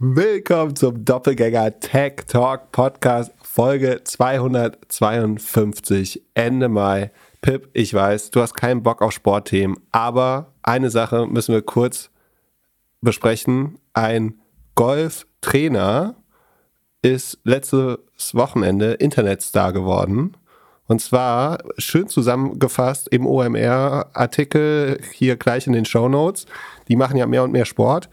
Willkommen zum Doppelgänger Tech Talk Podcast Folge 252 Ende Mai. Pip, ich weiß, du hast keinen Bock auf Sportthemen, aber eine Sache müssen wir kurz besprechen. Ein Golftrainer ist letztes Wochenende Internetstar geworden. Und zwar schön zusammengefasst im OMR-Artikel hier gleich in den Show Notes. Die machen ja mehr und mehr Sport.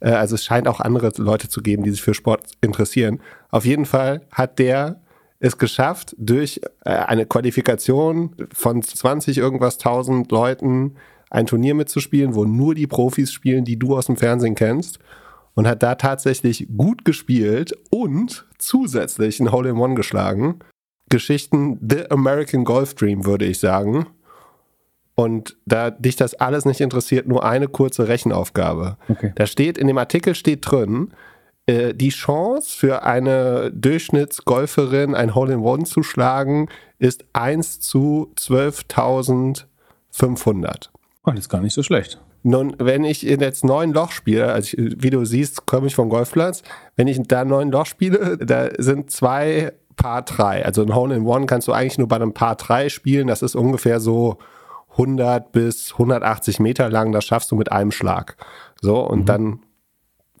Äh, also es scheint auch andere Leute zu geben, die sich für Sport interessieren. Auf jeden Fall hat der es geschafft, durch äh, eine Qualifikation von 20 irgendwas tausend Leuten ein Turnier mitzuspielen, wo nur die Profis spielen, die du aus dem Fernsehen kennst. Und hat da tatsächlich gut gespielt und zusätzlich ein Hole-in-One geschlagen. Geschichten The American Golf Dream, würde ich sagen. Und da dich das alles nicht interessiert, nur eine kurze Rechenaufgabe. Okay. Da steht, in dem Artikel steht drin, äh, die Chance für eine Durchschnittsgolferin ein Hole-in-One zu schlagen ist 1 zu 12.500. Oh, das ist gar nicht so schlecht. Nun, wenn ich jetzt neun Loch spiele, also wie du siehst, komme ich vom Golfplatz, wenn ich da neun Loch spiele, da sind zwei Paar 3. Also ein Hole-in-One kannst du eigentlich nur bei einem Paar 3 spielen. Das ist ungefähr so 100 bis 180 Meter lang. Das schaffst du mit einem Schlag. So, und mhm. dann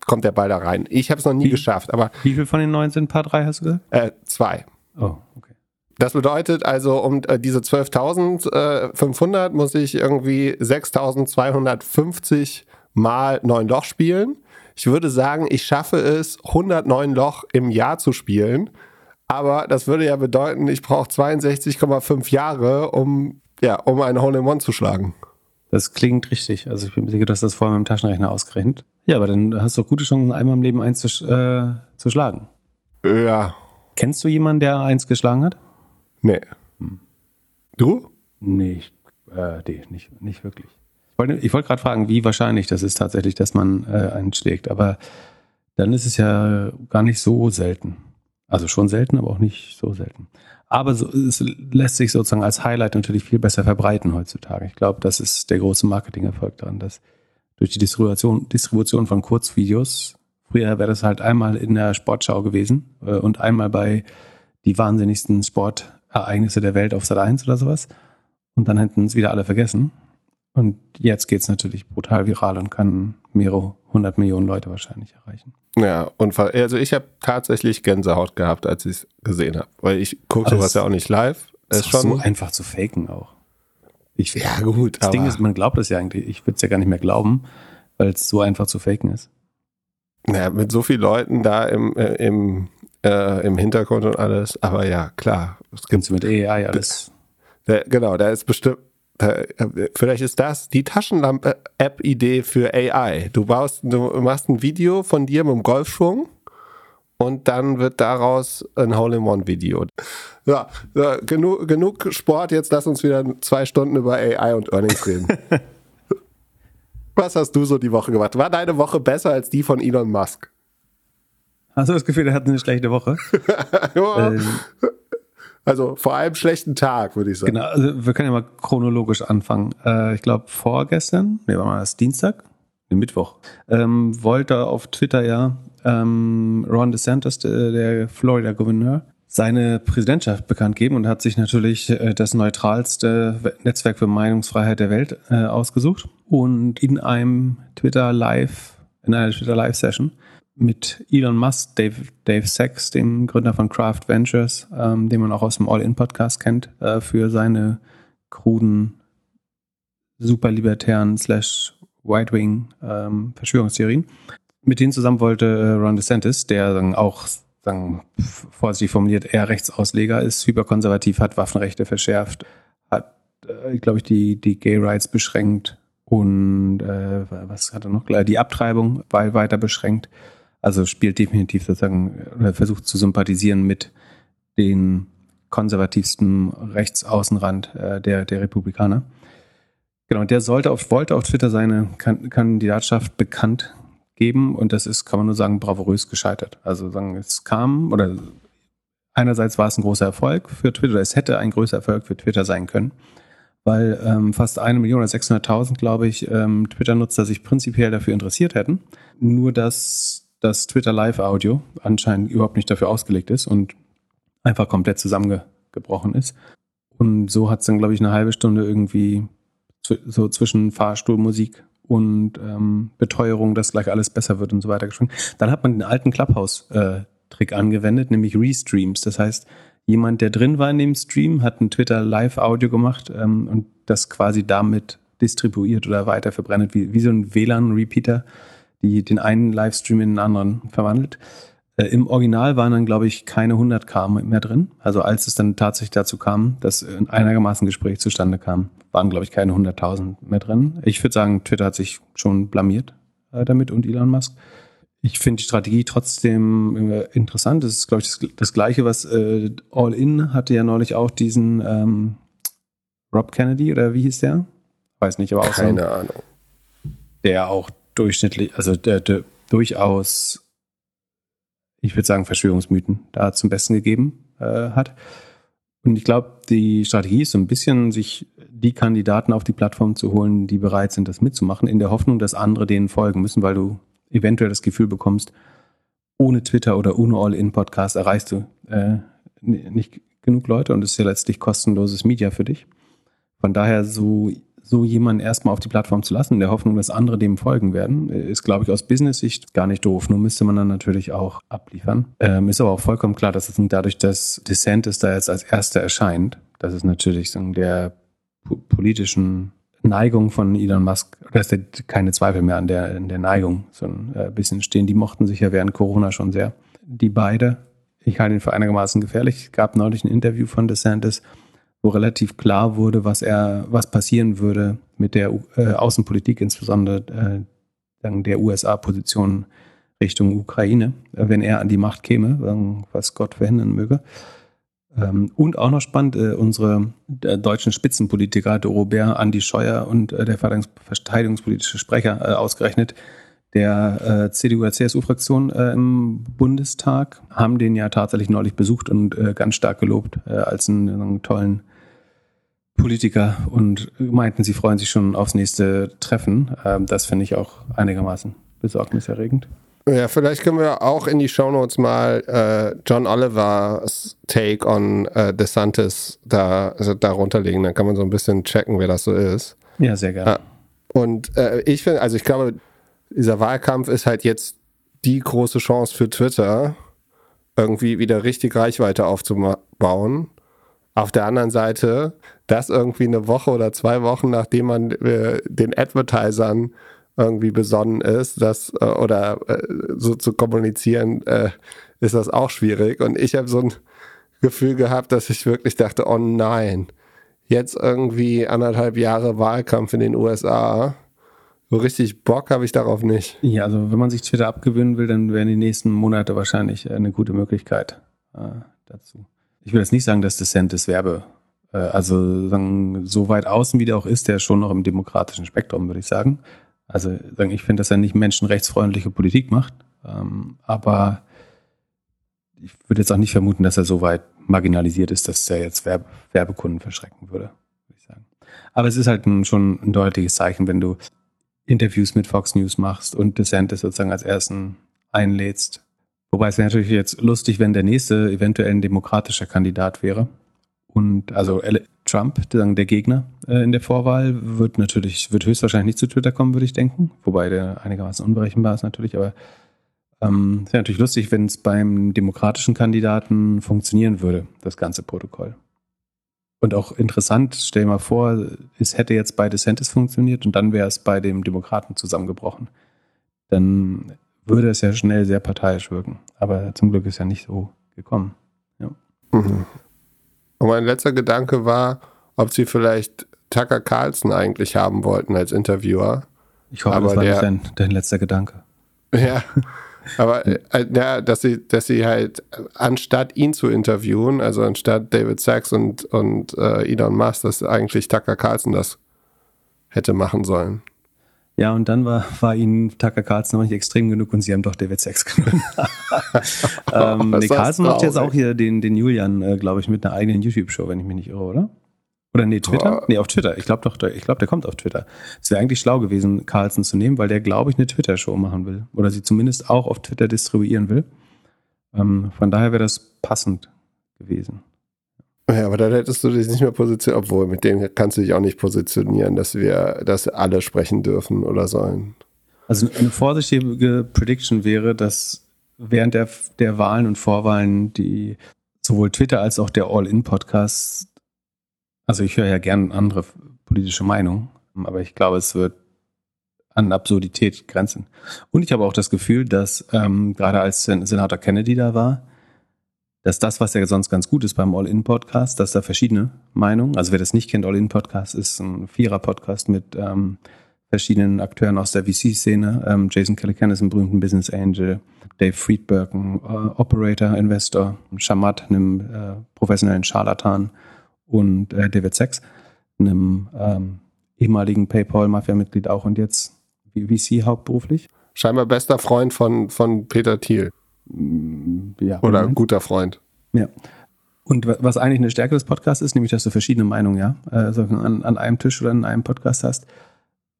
kommt der Ball da rein. Ich habe es noch nie wie, geschafft. Aber wie viel von den neun sind Paar 3, hast du gesagt? Äh, zwei. Oh, okay. Das bedeutet also, um äh, diese 12.500 äh, muss ich irgendwie 6.250 mal neun Loch spielen. Ich würde sagen, ich schaffe es, 109 Loch im Jahr zu spielen. Aber das würde ja bedeuten, ich brauche 62,5 Jahre, um, ja, um einen Hole-in-One zu schlagen. Das klingt richtig. Also ich bin mir sicher, dass das vorher mit dem Taschenrechner ausgerechnet. Ja, aber dann hast du auch gute Chancen, einmal im Leben eins zu, äh, zu schlagen. Ja. Kennst du jemanden, der eins geschlagen hat? Nee. Hm. Du? Nee, ich, äh, nee nicht, nicht wirklich. Ich wollte, wollte gerade fragen, wie wahrscheinlich das ist tatsächlich, dass man äh, einen schlägt. Aber dann ist es ja gar nicht so selten. Also schon selten, aber auch nicht so selten. Aber so, es lässt sich sozusagen als Highlight natürlich viel besser verbreiten heutzutage. Ich glaube, das ist der große Marketingerfolg daran, dass durch die Distribution, Distribution von Kurzvideos, früher wäre das halt einmal in der Sportschau gewesen äh, und einmal bei die wahnsinnigsten Sportereignisse der Welt auf Sat 1 oder sowas. Und dann hätten es wieder alle vergessen. Und jetzt geht es natürlich brutal viral und kann mehrere hundert Millionen Leute wahrscheinlich erreichen. Ja, und also ich habe tatsächlich Gänsehaut gehabt, als ich es gesehen habe. Weil ich gucke sowas ja auch nicht live. Es ist schon so einfach zu faken auch. Ich, ja, gut. Das Ding ist, man glaubt es ja eigentlich. Ich würde es ja gar nicht mehr glauben, weil es so einfach zu faken ist. Ja, mit so vielen Leuten da im, äh, im, äh, im Hintergrund und alles. Aber ja, klar. Es gibt mit AI alles. Da, genau, da ist bestimmt vielleicht ist das die Taschenlampe-App-Idee für AI. Du baust, du machst ein Video von dir mit dem Golfschwung und dann wird daraus ein Hole-in-One-Video. Ja, ja, genug, genug Sport, jetzt lass uns wieder zwei Stunden über AI und Earnings reden. Was hast du so die Woche gemacht? War deine Woche besser als die von Elon Musk? Hast du das Gefühl, er hat eine schlechte Woche? ja. ähm, also vor allem schlechten Tag, würde ich sagen. Genau, also wir können ja mal chronologisch anfangen. Äh, ich glaube vorgestern, nee, war mal das Dienstag, nee, Mittwoch, ähm, wollte auf Twitter ja ähm, Ron DeSantis, der, der Florida-Gouverneur, seine Präsidentschaft bekannt geben und hat sich natürlich äh, das neutralste Netzwerk für Meinungsfreiheit der Welt äh, ausgesucht und in einem Twitter Live, in einer Twitter Live Session mit Elon Musk, Dave, Dave Sachs, dem Gründer von Craft Ventures, ähm, den man auch aus dem All-In-Podcast kennt, äh, für seine kruden, superlibertären slash White-Wing ähm, Verschwörungstheorien. Mit denen zusammen wollte äh, Ron DeSantis, der dann auch sagen, vorsichtig formuliert eher Rechtsausleger ist, hyperkonservativ, hat Waffenrechte verschärft, hat, äh, glaube ich, die, die Gay Rights beschränkt und äh, was hat er noch? Die Abtreibung weiter beschränkt also spielt definitiv sozusagen oder versucht zu sympathisieren mit den konservativsten Rechtsaußenrand äh, der, der Republikaner. Genau, und der sollte auf, wollte auf Twitter seine Kandidatschaft bekannt geben und das ist, kann man nur sagen, bravourös gescheitert. Also sagen, es kam oder einerseits war es ein großer Erfolg für Twitter, es hätte ein größer Erfolg für Twitter sein können, weil ähm, fast eine Million oder 600.000, glaube ich, ähm, Twitter-Nutzer sich prinzipiell dafür interessiert hätten. Nur dass das Twitter Live Audio anscheinend überhaupt nicht dafür ausgelegt ist und einfach komplett zusammengebrochen ist. Und so hat es dann, glaube ich, eine halbe Stunde irgendwie so zwischen Fahrstuhlmusik und ähm, Beteuerung, dass gleich alles besser wird und so weiter geschwungen. Dann hat man den alten Clubhouse-Trick äh, angewendet, nämlich Restreams. Das heißt, jemand, der drin war in dem Stream, hat ein Twitter Live-Audio gemacht ähm, und das quasi damit distribuiert oder weiter verbrennt, wie, wie so ein WLAN-Repeater, die den einen Livestream in den anderen verwandelt. Äh, Im Original waren dann, glaube ich, keine 100 K mehr drin. Also als es dann tatsächlich dazu kam, dass ein einigermaßen Gespräch zustande kam, waren, glaube ich, keine 100.000 mehr drin. Ich würde sagen, Twitter hat sich schon blamiert äh, damit und Elon Musk. Ich finde die Strategie trotzdem äh, interessant. Das ist, glaube ich, das, das, Gleiche, was äh, All In hatte ja neulich auch diesen ähm, Rob Kennedy oder wie hieß der? Weiß nicht, aber auch Keine so, Ahnung. Der auch durchschnittlich, also der, der durchaus, ich würde sagen, Verschwörungsmythen da zum Besten gegeben äh, hat. Und ich glaube, die Strategie ist so ein bisschen, sich die Kandidaten auf die Plattform zu holen, die bereit sind, das mitzumachen, in der Hoffnung, dass andere denen folgen müssen, weil du eventuell das Gefühl bekommst, ohne Twitter oder ohne All-In-Podcast erreichst du äh, nicht genug Leute und es ist ja letztlich kostenloses Media für dich. Von daher so, so jemanden erstmal auf die Plattform zu lassen, in der Hoffnung, dass andere dem folgen werden, ist, glaube ich, aus Business-Sicht gar nicht doof. Nur müsste man dann natürlich auch abliefern. Ähm, ist aber auch vollkommen klar, dass es dadurch, dass DeSantis da jetzt als Erster erscheint, das ist natürlich so der politischen Neigung von Elon Musk, da ist keine Zweifel mehr an der, an der Neigung, so ein äh, bisschen stehen. Die mochten sich ja während Corona schon sehr. Die beide, ich halte ihn für einigermaßen gefährlich. Es gab neulich ein Interview von DeSantis, wo relativ klar wurde, was er, was passieren würde mit der äh, Außenpolitik, insbesondere äh, der USA-Position Richtung Ukraine, wenn er an die Macht käme, was Gott verhindern möge. Ähm, und auch noch spannend, äh, unsere äh, deutschen Spitzenpolitiker, der Robert, Andi Scheuer und äh, der verteidigungspolitische Sprecher ausgerechnet, der CDU-CSU-Fraktion im Bundestag, haben den ja tatsächlich neulich besucht und ganz stark gelobt als einen, einen tollen Politiker und meinten, sie freuen sich schon aufs nächste Treffen. Ähm, das finde ich auch einigermaßen besorgniserregend. Ja, vielleicht können wir auch in die Shownotes mal äh, John Olivers Take on äh, DeSantis da, also darunter legen. Dann kann man so ein bisschen checken, wer das so ist. Ja, sehr gerne. Ja. Und äh, ich finde, also ich glaube, dieser Wahlkampf ist halt jetzt die große Chance für Twitter, irgendwie wieder richtig Reichweite aufzubauen. Auf der anderen Seite, das irgendwie eine Woche oder zwei Wochen, nachdem man äh, den Advertisern irgendwie besonnen ist, das äh, oder äh, so zu kommunizieren, äh, ist das auch schwierig. Und ich habe so ein Gefühl gehabt, dass ich wirklich dachte, oh nein, jetzt irgendwie anderthalb Jahre Wahlkampf in den USA. So richtig Bock habe ich darauf nicht. Ja, also wenn man sich Twitter abgewöhnen will, dann wären die nächsten Monate wahrscheinlich eine gute Möglichkeit äh, dazu. Ich will jetzt nicht sagen, dass DeSantis Werbe, äh, also sagen, so weit außen wie der auch ist, der schon noch im demokratischen Spektrum, würde ich sagen. Also ich finde, dass er nicht menschenrechtsfreundliche Politik macht, ähm, aber ich würde jetzt auch nicht vermuten, dass er so weit marginalisiert ist, dass er jetzt Werbe Werbekunden verschrecken würde, würde ich sagen. Aber es ist halt ein, schon ein deutliches Zeichen, wenn du Interviews mit Fox News machst und DeSantis sozusagen als ersten einlädst. Wobei es wäre natürlich jetzt lustig, wenn der nächste eventuell ein demokratischer Kandidat wäre. Und also Trump, der Gegner äh, in der Vorwahl, wird natürlich, wird höchstwahrscheinlich nicht zu Twitter kommen, würde ich denken. Wobei der einigermaßen unberechenbar ist natürlich, aber ähm, es wäre natürlich lustig, wenn es beim demokratischen Kandidaten funktionieren würde, das ganze Protokoll. Und auch interessant, stell dir mal vor, es hätte jetzt bei DeSantis funktioniert und dann wäre es bei dem Demokraten zusammengebrochen. Dann würde es ja schnell sehr parteiisch wirken. Aber zum Glück ist ja nicht so gekommen. Ja. Mhm. Und mein letzter Gedanke war, ob sie vielleicht Tucker Carlson eigentlich haben wollten als Interviewer. Ich hoffe, aber das war der, nicht dein, dein letzter Gedanke. Ja, aber äh, ja, dass sie, dass sie halt anstatt ihn zu interviewen, also anstatt David Sachs und, und äh, Elon Musk, dass eigentlich Tucker Carlson das hätte machen sollen. Ja, und dann war, war ihnen Tucker Carlson noch nicht extrem genug und sie haben doch David Sachs genommen. ähm, nee, Carlson macht jetzt auch hier den, den Julian, äh, glaube ich, mit einer eigenen YouTube-Show, wenn ich mich nicht irre, oder? Oder nee, Twitter? Oh. Nee, auf Twitter. Ich glaube doch, ich glaube, der kommt auf Twitter. Es wäre eigentlich schlau gewesen, Carlson zu nehmen, weil der, glaube ich, eine Twitter-Show machen will. Oder sie zumindest auch auf Twitter distribuieren will. Ähm, von daher wäre das passend gewesen. Ja, aber dann hättest du dich nicht mehr positioniert, obwohl mit denen kannst du dich auch nicht positionieren, dass wir, dass alle sprechen dürfen oder sollen. Also eine vorsichtige Prediction wäre, dass während der, der Wahlen und Vorwahlen die sowohl Twitter als auch der All-In-Podcast, also ich höre ja gerne andere politische Meinungen, aber ich glaube, es wird an Absurdität grenzen. Und ich habe auch das Gefühl, dass ähm, gerade als Senator Kennedy da war, dass das, was ja sonst ganz gut ist beim All-In-Podcast, dass da verschiedene Meinungen, also wer das nicht kennt, All-In-Podcast ist ein Vierer-Podcast mit ähm, verschiedenen Akteuren aus der VC-Szene. Ähm, Jason Calican ist ein berühmter Business Angel, Dave Friedberg, ein äh, Operator, Investor, Shamat, einem äh, professionellen Charlatan und äh, David Sachs, einem ähm, ehemaligen PayPal-Mafia-Mitglied auch und jetzt VC hauptberuflich. Scheinbar bester Freund von, von Peter Thiel. Ja, Oder Moment. guter Freund. Ja. Und was eigentlich eine Stärke des Podcasts ist, nämlich dass du verschiedene Meinungen ja, also an, an einem Tisch oder in einem Podcast hast,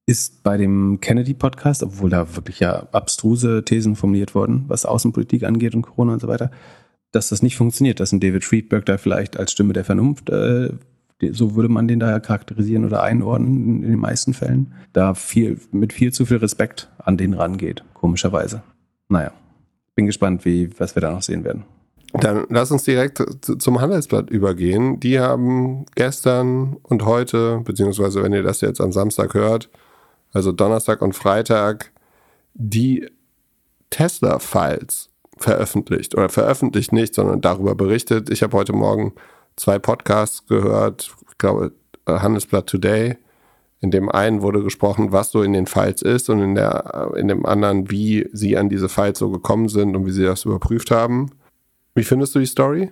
ist bei dem Kennedy-Podcast, obwohl da wirklich ja abstruse Thesen formuliert wurden, was Außenpolitik angeht und Corona und so weiter, dass das nicht funktioniert, dass ein David Friedberg da vielleicht als Stimme der Vernunft, äh, so würde man den da charakterisieren oder einordnen in den meisten Fällen, da viel, mit viel zu viel Respekt an den rangeht, komischerweise. Naja bin gespannt, wie, was wir da noch sehen werden. Dann lass uns direkt zum Handelsblatt übergehen. Die haben gestern und heute, beziehungsweise wenn ihr das jetzt am Samstag hört, also Donnerstag und Freitag, die Tesla-Files veröffentlicht. Oder veröffentlicht nicht, sondern darüber berichtet. Ich habe heute Morgen zwei Podcasts gehört, ich glaube Handelsblatt Today in dem einen wurde gesprochen, was so in den Files ist und in, der, in dem anderen, wie sie an diese Files so gekommen sind und wie sie das überprüft haben. Wie findest du die Story?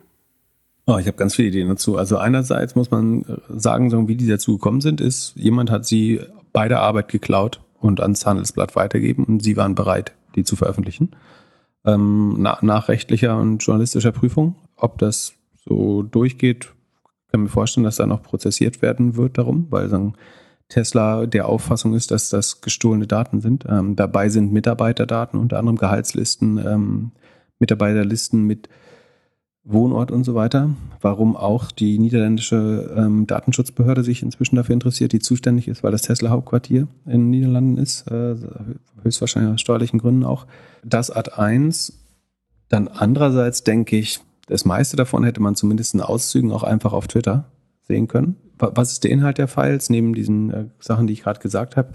Oh, ich habe ganz viele Ideen dazu. Also einerseits muss man sagen, so wie die dazu gekommen sind, ist, jemand hat sie bei der Arbeit geklaut und ans Handelsblatt weitergeben und sie waren bereit, die zu veröffentlichen. Ähm, nach, nach rechtlicher und journalistischer Prüfung. Ob das so durchgeht, kann mir vorstellen, dass da noch prozessiert werden wird darum, weil sagen, Tesla der Auffassung ist, dass das gestohlene Daten sind. Ähm, dabei sind Mitarbeiterdaten, unter anderem Gehaltslisten, ähm, Mitarbeiterlisten mit Wohnort und so weiter. Warum auch die niederländische ähm, Datenschutzbehörde sich inzwischen dafür interessiert, die zuständig ist, weil das Tesla-Hauptquartier in den Niederlanden ist, äh, höchstwahrscheinlich aus steuerlichen Gründen auch. Das Ad 1. Dann andererseits denke ich, das meiste davon hätte man zumindest in Auszügen auch einfach auf Twitter sehen können. Was ist der Inhalt der Files, neben diesen äh, Sachen, die ich gerade gesagt habe?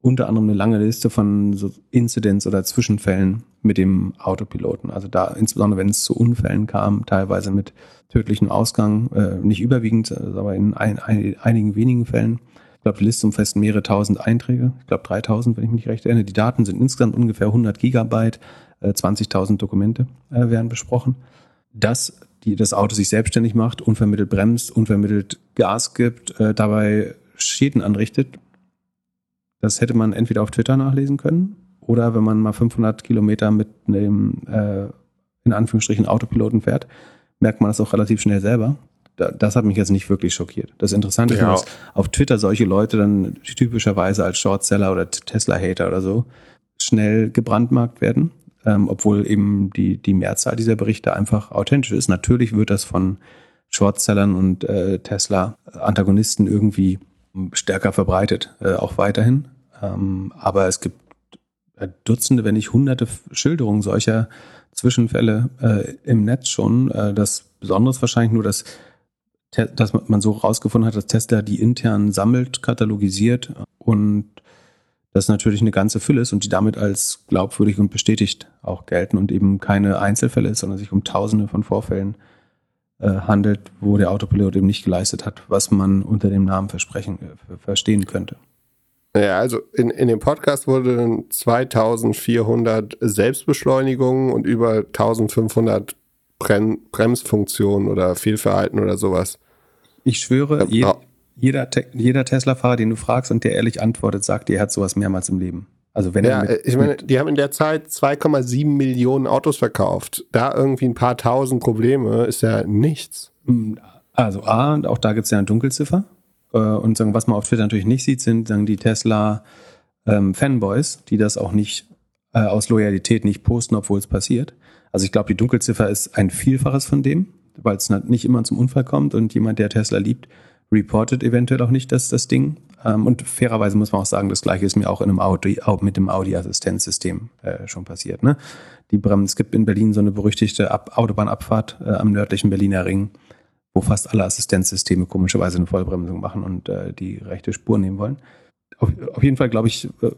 Unter anderem eine lange Liste von so Incidents oder Zwischenfällen mit dem Autopiloten. Also da, insbesondere wenn es zu Unfällen kam, teilweise mit tödlichem Ausgang, äh, nicht überwiegend, aber in ein, ein, einigen wenigen Fällen. Ich glaube, die Liste umfasst mehrere tausend Einträge. Ich glaube 3000, wenn ich mich recht erinnere. Die Daten sind insgesamt ungefähr 100 Gigabyte. Äh, 20.000 Dokumente äh, werden besprochen. Das die das Auto sich selbstständig macht, unvermittelt bremst, unvermittelt Gas gibt, äh, dabei Schäden anrichtet. Das hätte man entweder auf Twitter nachlesen können oder wenn man mal 500 Kilometer mit einem äh, in Anführungsstrichen Autopiloten fährt, merkt man das auch relativ schnell selber. Da, das hat mich jetzt nicht wirklich schockiert. Das Interessante ja. ist, dass auf Twitter solche Leute dann typischerweise als Shortseller oder Tesla-Hater oder so schnell gebrandmarkt werden ähm, obwohl eben die, die Mehrzahl dieser Berichte einfach authentisch ist. Natürlich wird das von Shortsellern und äh, Tesla-Antagonisten irgendwie stärker verbreitet, äh, auch weiterhin. Ähm, aber es gibt äh, Dutzende, wenn nicht hunderte Schilderungen solcher Zwischenfälle äh, im Netz schon. Äh, das Besondere ist wahrscheinlich nur, dass, dass man so rausgefunden hat, dass Tesla die intern sammelt, katalogisiert und das natürlich eine ganze Fülle ist und die damit als glaubwürdig und bestätigt auch gelten und eben keine Einzelfälle ist, sondern sich um Tausende von Vorfällen äh, handelt, wo der Autopilot eben nicht geleistet hat, was man unter dem Namen versprechen, äh, verstehen könnte. Ja, also in, in dem Podcast wurden 2400 Selbstbeschleunigungen und über 1500 Brem Bremsfunktionen oder Fehlverhalten oder sowas. Ich schwöre, je, jeder, jeder Tesla-Fahrer, den du fragst und der ehrlich antwortet, sagt dir, er hat sowas mehrmals im Leben. Also wenn ja, er mit, ich meine, die haben in der Zeit 2,7 Millionen Autos verkauft. Da irgendwie ein paar tausend Probleme ist ja nichts. Also A, auch da gibt es ja eine Dunkelziffer. Äh, und sagen, was man auf Twitter natürlich nicht sieht, sind sagen die Tesla ähm, Fanboys, die das auch nicht äh, aus Loyalität nicht posten, obwohl es passiert. Also ich glaube, die Dunkelziffer ist ein Vielfaches von dem, weil es nicht immer zum Unfall kommt und jemand, der Tesla liebt, reportet eventuell auch nicht dass das Ding. Ähm, und fairerweise muss man auch sagen, das gleiche ist mir auch in einem Audi, auch mit dem Audi-Assistenzsystem äh, schon passiert. Ne? Die Bremsen, es gibt in Berlin so eine berüchtigte Ab Autobahnabfahrt äh, am nördlichen Berliner Ring, wo fast alle Assistenzsysteme komischerweise eine Vollbremsung machen und äh, die rechte Spur nehmen wollen. Auf, auf jeden Fall glaube ich, äh,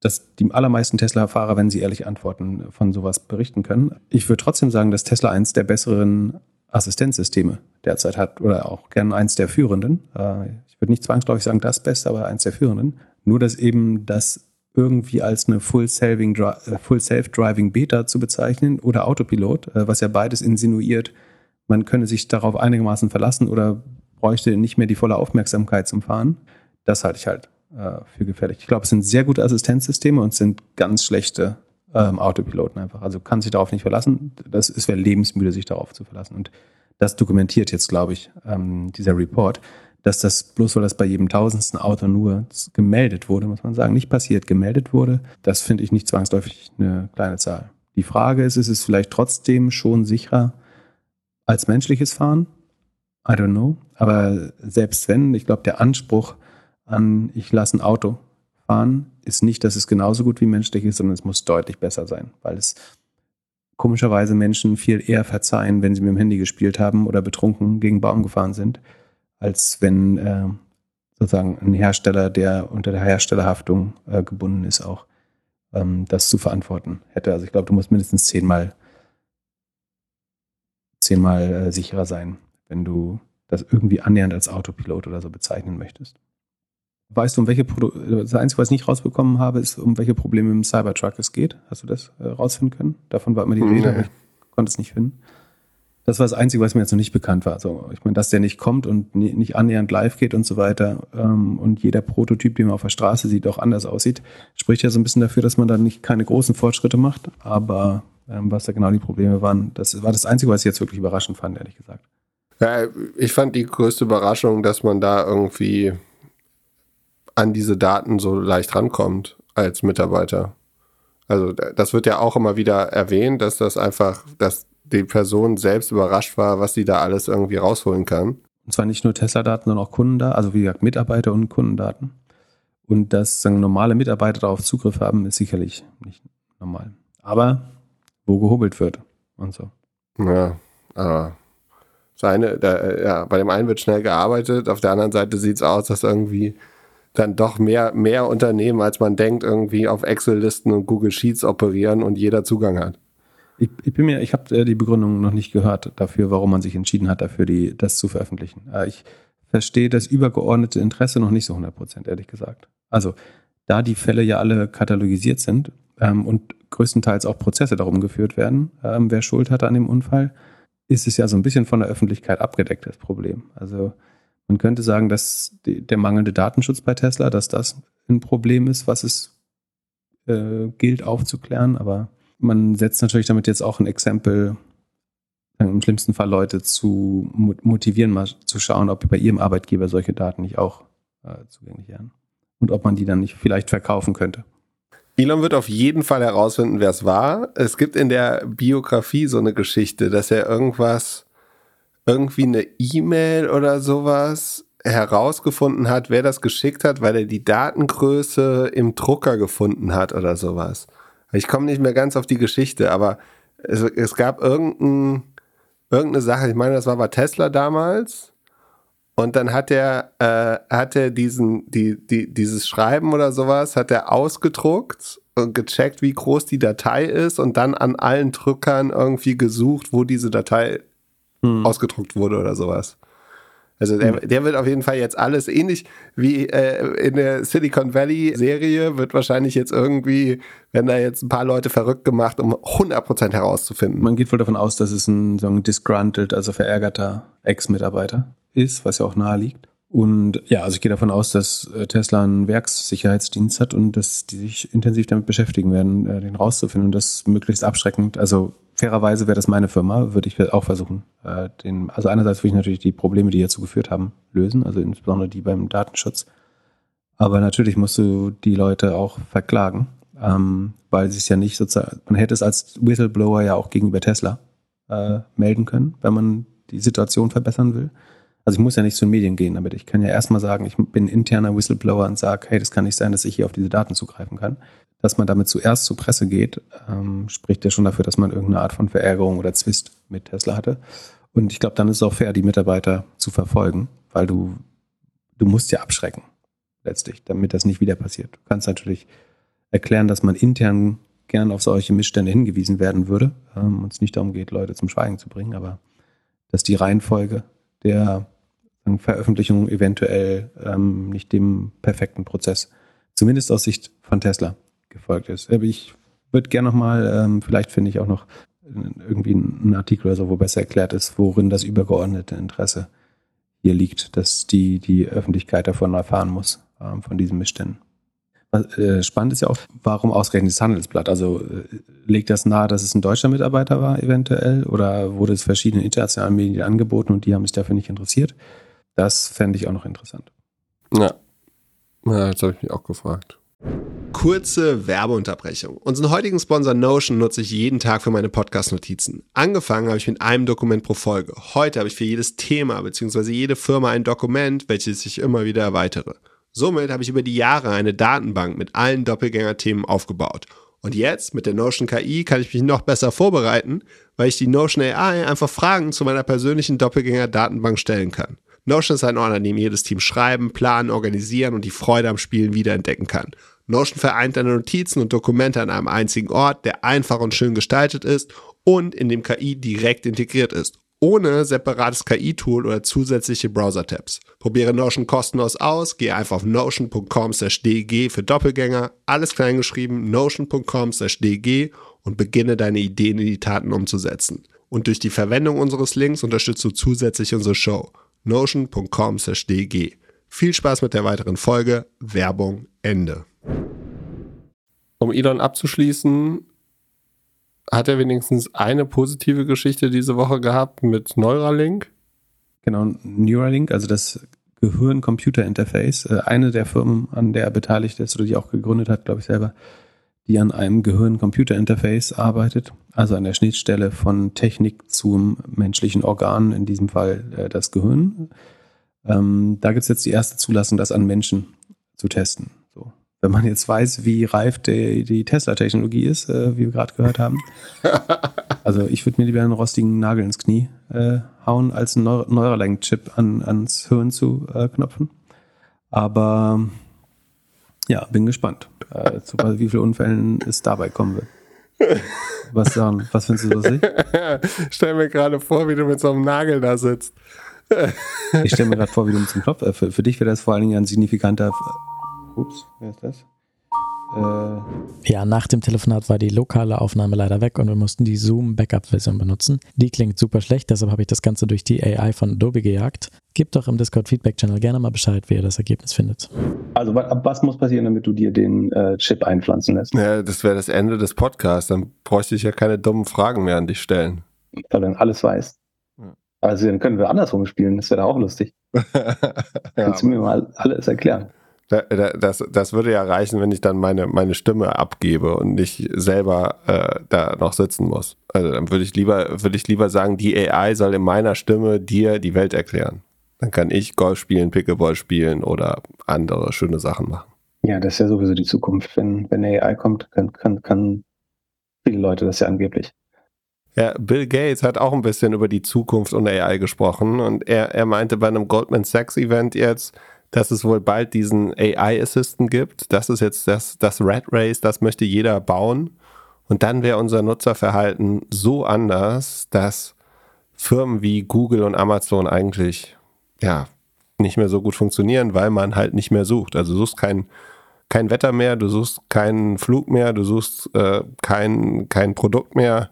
dass die allermeisten Tesla-Fahrer, wenn sie ehrlich antworten, von sowas berichten können. Ich würde trotzdem sagen, dass Tesla eins der besseren Assistenzsysteme derzeit hat oder auch gern eins der führenden. Äh, ich würde nicht zwangsläufig sagen das Beste, aber eins der führenden. Nur, dass eben das irgendwie als eine Full, äh, Beta zu bezeichnen oder Autopilot, äh, was ja beides insinuiert, man könne sich darauf einigermaßen verlassen oder bräuchte nicht mehr die volle Aufmerksamkeit zum Fahren. Das halte ich halt für gefährlich. Ich glaube, es sind sehr gute Assistenzsysteme und sind ganz schlechte ähm, Autopiloten einfach. Also kann sich darauf nicht verlassen. Das ist wäre lebensmüde, sich darauf zu verlassen. Und das dokumentiert jetzt, glaube ich, ähm, dieser Report, dass das bloß weil das bei jedem tausendsten Auto nur gemeldet wurde, muss man sagen, nicht passiert, gemeldet wurde. Das finde ich nicht zwangsläufig eine kleine Zahl. Die Frage ist, ist es vielleicht trotzdem schon sicherer als menschliches Fahren? I don't know. Aber selbst wenn, ich glaube, der Anspruch an, ich lasse ein Auto fahren, ist nicht, dass es genauso gut wie menschlich ist, sondern es muss deutlich besser sein, weil es komischerweise Menschen viel eher verzeihen, wenn sie mit dem Handy gespielt haben oder betrunken gegen Baum gefahren sind, als wenn äh, sozusagen ein Hersteller, der unter der Herstellerhaftung äh, gebunden ist, auch ähm, das zu verantworten hätte. Also ich glaube, du musst mindestens zehnmal zehnmal äh, sicherer sein, wenn du das irgendwie annähernd als Autopilot oder so bezeichnen möchtest. Weißt du, um welche Pro das Einzige, was ich nicht rausbekommen habe, ist, um welche Probleme im Cybertruck es geht? Hast du das äh, rausfinden können? Davon war immer die Rede, nee. ich konnte es nicht finden. Das war das Einzige, was mir jetzt noch nicht bekannt war. Also, ich meine, dass der nicht kommt und nicht annähernd live geht und so weiter ähm, und jeder Prototyp, den man auf der Straße sieht, auch anders aussieht, spricht ja so ein bisschen dafür, dass man da nicht keine großen Fortschritte macht. Aber ähm, was da genau die Probleme waren, das war das Einzige, was ich jetzt wirklich überraschend fand, ehrlich gesagt. Ja, ich fand die größte Überraschung, dass man da irgendwie an diese Daten so leicht rankommt als Mitarbeiter. Also das wird ja auch immer wieder erwähnt, dass das einfach, dass die Person selbst überrascht war, was sie da alles irgendwie rausholen kann. Und zwar nicht nur Tesla-Daten, sondern auch Kundendaten, also wie gesagt Mitarbeiter und Kundendaten. Und dass sagen, normale Mitarbeiter darauf Zugriff haben, ist sicherlich nicht normal. Aber wo gehobelt wird und so. Ja, aber seine, da, ja, bei dem einen wird schnell gearbeitet, auf der anderen Seite sieht es aus, dass irgendwie dann doch mehr, mehr Unternehmen, als man denkt, irgendwie auf Excel-Listen und Google Sheets operieren und jeder Zugang hat. Ich, ich bin mir, ich habe äh, die Begründung noch nicht gehört dafür, warum man sich entschieden hat, dafür die, das zu veröffentlichen. Äh, ich verstehe das übergeordnete Interesse noch nicht so 100 Prozent, ehrlich gesagt. Also, da die Fälle ja alle katalogisiert sind ähm, und größtenteils auch Prozesse darum geführt werden, ähm, wer Schuld hatte an dem Unfall, ist es ja so ein bisschen von der Öffentlichkeit abgedeckt, das Problem. Also, man könnte sagen, dass der mangelnde Datenschutz bei Tesla, dass das ein Problem ist, was es äh, gilt aufzuklären, aber man setzt natürlich damit jetzt auch ein Exempel, im schlimmsten Fall Leute zu motivieren, mal zu schauen, ob bei ihrem Arbeitgeber solche Daten nicht auch äh, zugänglich wären. Und ob man die dann nicht vielleicht verkaufen könnte. Elon wird auf jeden Fall herausfinden, wer es war. Es gibt in der Biografie so eine Geschichte, dass er irgendwas irgendwie eine E-Mail oder sowas herausgefunden hat, wer das geschickt hat, weil er die Datengröße im Drucker gefunden hat oder sowas. Ich komme nicht mehr ganz auf die Geschichte, aber es, es gab irgendein, irgendeine Sache, ich meine, das war bei Tesla damals. Und dann hat er, äh, hat er diesen, die, die, dieses Schreiben oder sowas, hat er ausgedruckt und gecheckt, wie groß die Datei ist und dann an allen Drückern irgendwie gesucht, wo diese Datei hm. ausgedruckt wurde oder sowas. Also der, hm. der, wird auf jeden Fall jetzt alles ähnlich wie äh, in der Silicon Valley Serie wird wahrscheinlich jetzt irgendwie, wenn da jetzt ein paar Leute verrückt gemacht, um 100% herauszufinden. Man geht wohl davon aus, dass es ein, so ein disgruntled, also verärgerter Ex-Mitarbeiter ist, was ja auch nahe liegt. Und ja, also ich gehe davon aus, dass äh, Tesla einen Werkssicherheitsdienst hat und dass die sich intensiv damit beschäftigen werden, äh, den rauszufinden und das möglichst abschreckend, also fairerweise wäre das meine Firma, würde ich auch versuchen. Äh, den, also einerseits würde ich natürlich die Probleme, die dazu geführt haben, lösen, also insbesondere die beim Datenschutz. Aber natürlich musst du die Leute auch verklagen, ähm, weil sie es ja nicht sozusagen, man hätte es als Whistleblower ja auch gegenüber Tesla äh, melden können, wenn man die Situation verbessern will. Also ich muss ja nicht zu den Medien gehen damit. Ich kann ja erstmal sagen, ich bin interner Whistleblower und sage, hey, das kann nicht sein, dass ich hier auf diese Daten zugreifen kann dass man damit zuerst zur Presse geht, ähm, spricht ja schon dafür, dass man irgendeine Art von Verärgerung oder Zwist mit Tesla hatte. Und ich glaube, dann ist es auch fair, die Mitarbeiter zu verfolgen, weil du, du musst ja abschrecken, letztlich, damit das nicht wieder passiert. Du kannst natürlich erklären, dass man intern gern auf solche Missstände hingewiesen werden würde ähm, und es nicht darum geht, Leute zum Schweigen zu bringen, aber dass die Reihenfolge der Veröffentlichung eventuell ähm, nicht dem perfekten Prozess, zumindest aus Sicht von Tesla, gefolgt ist. Ich würde gerne nochmal, ähm, vielleicht finde ich auch noch irgendwie einen Artikel oder so, wo besser erklärt ist, worin das übergeordnete Interesse hier liegt, dass die, die Öffentlichkeit davon erfahren muss, ähm, von diesen Missständen. Äh, spannend ist ja auch, warum ausgerechnet das Handelsblatt? Also äh, legt das nahe, dass es ein deutscher Mitarbeiter war eventuell oder wurde es verschiedenen internationalen Medien angeboten und die haben sich dafür nicht interessiert? Das fände ich auch noch interessant. Ja, ja das habe ich mich auch gefragt. Kurze Werbeunterbrechung. Unseren heutigen Sponsor Notion nutze ich jeden Tag für meine Podcast-Notizen. Angefangen habe ich mit einem Dokument pro Folge. Heute habe ich für jedes Thema bzw. jede Firma ein Dokument, welches ich immer wieder erweitere. Somit habe ich über die Jahre eine Datenbank mit allen Doppelgänger-Themen aufgebaut. Und jetzt mit der Notion KI kann ich mich noch besser vorbereiten, weil ich die Notion AI einfach Fragen zu meiner persönlichen Doppelgänger-Datenbank stellen kann. Notion ist ein Ort, an dem jedes Team schreiben, planen, organisieren und die Freude am Spielen wiederentdecken kann. Notion vereint deine Notizen und Dokumente an einem einzigen Ort, der einfach und schön gestaltet ist und in dem KI direkt integriert ist, ohne separates KI-Tool oder zusätzliche Browser-Tabs. Probiere Notion kostenlos aus, gehe einfach auf notion.com/dg für Doppelgänger, alles kleingeschrieben, notion.com/dg und beginne deine Ideen in die Taten umzusetzen. Und durch die Verwendung unseres Links unterstützt du zusätzlich unsere Show notion.com/dg. Viel Spaß mit der weiteren Folge. Werbung Ende. Um Elon abzuschließen, hat er wenigstens eine positive Geschichte diese Woche gehabt mit Neuralink? Genau, Neuralink, also das Gehirn-Computer-Interface, äh, eine der Firmen, an der er beteiligt ist oder die auch gegründet hat, glaube ich selber, die an einem Gehirn-Computer-Interface arbeitet, also an der Schnittstelle von Technik zum menschlichen Organ, in diesem Fall äh, das Gehirn. Ähm, da gibt es jetzt die erste Zulassung, das an Menschen zu testen. So. Wenn man jetzt weiß, wie reif die, die Tesla-Technologie ist, äh, wie wir gerade gehört haben. also ich würde mir lieber einen rostigen Nagel ins Knie äh, hauen, als einen Neur Neuralink-Chip an, ans Hirn zu äh, knopfen. Aber ja, bin gespannt, äh, zu wie vielen Unfällen es dabei kommen wird. Was sagen? Was findest du lustig? Stell mir gerade vor, wie du mit so einem Nagel da sitzt. ich stelle mir gerade vor, wie du mit so einem Knopf. Äh, für, für dich wäre das vor allen Dingen ein signifikanter. Ups, wer ist das? Äh ja, nach dem Telefonat war die lokale Aufnahme leider weg und wir mussten die Zoom-Backup-Version benutzen. Die klingt super schlecht, deshalb habe ich das Ganze durch die AI von Adobe gejagt. Gebt doch im Discord-Feedback-Channel gerne mal Bescheid, wie ihr das Ergebnis findet. Also, was muss passieren, damit du dir den äh, Chip einpflanzen lässt? Ja, das wäre das Ende des Podcasts. Dann bräuchte ich ja keine dummen Fragen mehr an dich stellen. Weil du dann alles weißt. Also, dann können wir andersrum spielen. Das wäre auch lustig. ja, Kannst du mir mal alles erklären? Das, das würde ja reichen, wenn ich dann meine, meine Stimme abgebe und nicht selber äh, da noch sitzen muss. Also dann würde ich lieber, würde ich lieber sagen, die AI soll in meiner Stimme dir die Welt erklären. Dann kann ich Golf spielen, Pickleball spielen oder andere schöne Sachen machen. Ja, das ist ja sowieso die Zukunft. Wenn, wenn AI kommt, kann, kann, kann viele Leute das ja angeblich. Ja, Bill Gates hat auch ein bisschen über die Zukunft und AI gesprochen und er, er meinte bei einem Goldman Sachs Event jetzt, dass es wohl bald diesen AI-Assistant gibt. Das ist jetzt das, das Red Race, das möchte jeder bauen. Und dann wäre unser Nutzerverhalten so anders, dass Firmen wie Google und Amazon eigentlich ja nicht mehr so gut funktionieren, weil man halt nicht mehr sucht. Also du suchst kein, kein Wetter mehr, du suchst keinen Flug mehr, du suchst äh, kein, kein Produkt mehr.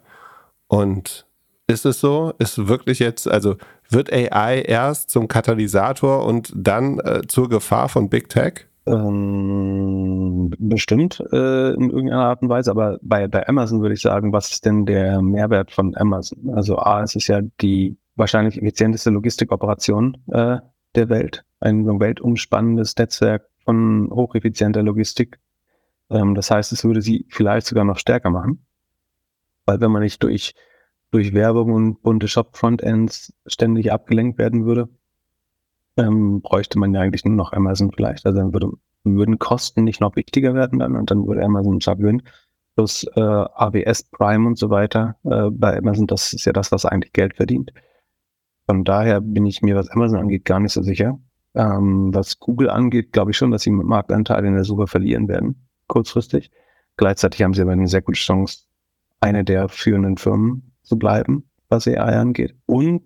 Und ist es so? Ist wirklich jetzt, also wird AI erst zum Katalysator und dann äh, zur Gefahr von Big Tech? Ähm, bestimmt äh, in irgendeiner Art und Weise, aber bei, bei Amazon würde ich sagen, was ist denn der Mehrwert von Amazon? Also A, es ist ja die wahrscheinlich effizienteste Logistikoperation äh, der Welt, ein weltumspannendes Netzwerk von hocheffizienter Logistik. Ähm, das heißt, es würde sie vielleicht sogar noch stärker machen, weil wenn man nicht durch, durch Werbung und bunte Shop-Frontends ständig abgelenkt werden würde, ähm, bräuchte man ja eigentlich nur noch Amazon vielleicht. Also dann würde, würden Kosten nicht noch wichtiger werden dann und dann würde Amazon gewinnen. Plus äh, AWS Prime und so weiter äh, bei Amazon, das ist ja das, was eigentlich Geld verdient. Von daher bin ich mir, was Amazon angeht, gar nicht so sicher. Ähm, was Google angeht, glaube ich schon, dass sie Marktanteile in der Suche verlieren werden, kurzfristig. Gleichzeitig haben sie aber eine sehr gute Chance, eine der führenden Firmen zu bleiben, was AI angeht. Und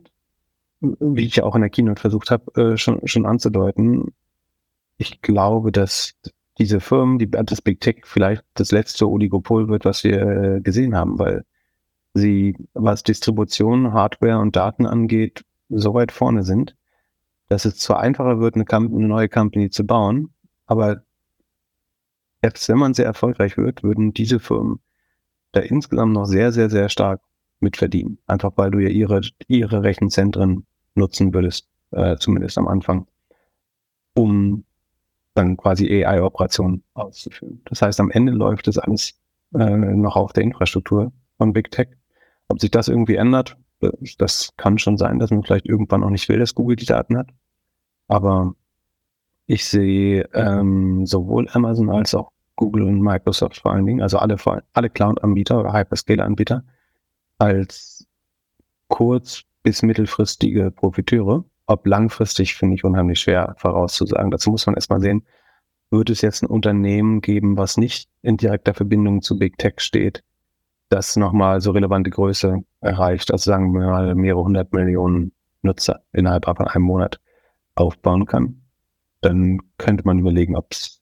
wie ich ja auch in der Keynote versucht habe, äh, schon, schon anzudeuten, ich glaube, dass diese Firmen, die, das Big Tech vielleicht das letzte Oligopol wird, was wir äh, gesehen haben, weil sie, was Distribution, Hardware und Daten angeht, so weit vorne sind, dass es zwar einfacher wird, eine, eine neue Company zu bauen, aber selbst wenn man sehr erfolgreich wird, würden diese Firmen da insgesamt noch sehr, sehr, sehr stark mitverdienen. Einfach weil du ja ihre, ihre Rechenzentren nutzen würdest, äh, zumindest am Anfang, um dann quasi AI-Operationen auszuführen. Das heißt, am Ende läuft das alles äh, noch auf der Infrastruktur von Big Tech. Ob sich das irgendwie ändert, das kann schon sein, dass man vielleicht irgendwann auch nicht will, dass Google die Daten hat. Aber ich sehe ähm, sowohl Amazon als auch Google und Microsoft vor allen Dingen, also alle, alle Cloud-Anbieter oder Hyperscale-Anbieter, als kurz- bis mittelfristige Profiteure. Ob langfristig, finde ich unheimlich schwer vorauszusagen. Dazu muss man erstmal sehen, wird es jetzt ein Unternehmen geben, was nicht in direkter Verbindung zu Big Tech steht, das nochmal so relevante Größe erreicht, also sagen wir mal mehrere hundert Millionen Nutzer innerhalb von einem Monat aufbauen kann, dann könnte man überlegen, ob es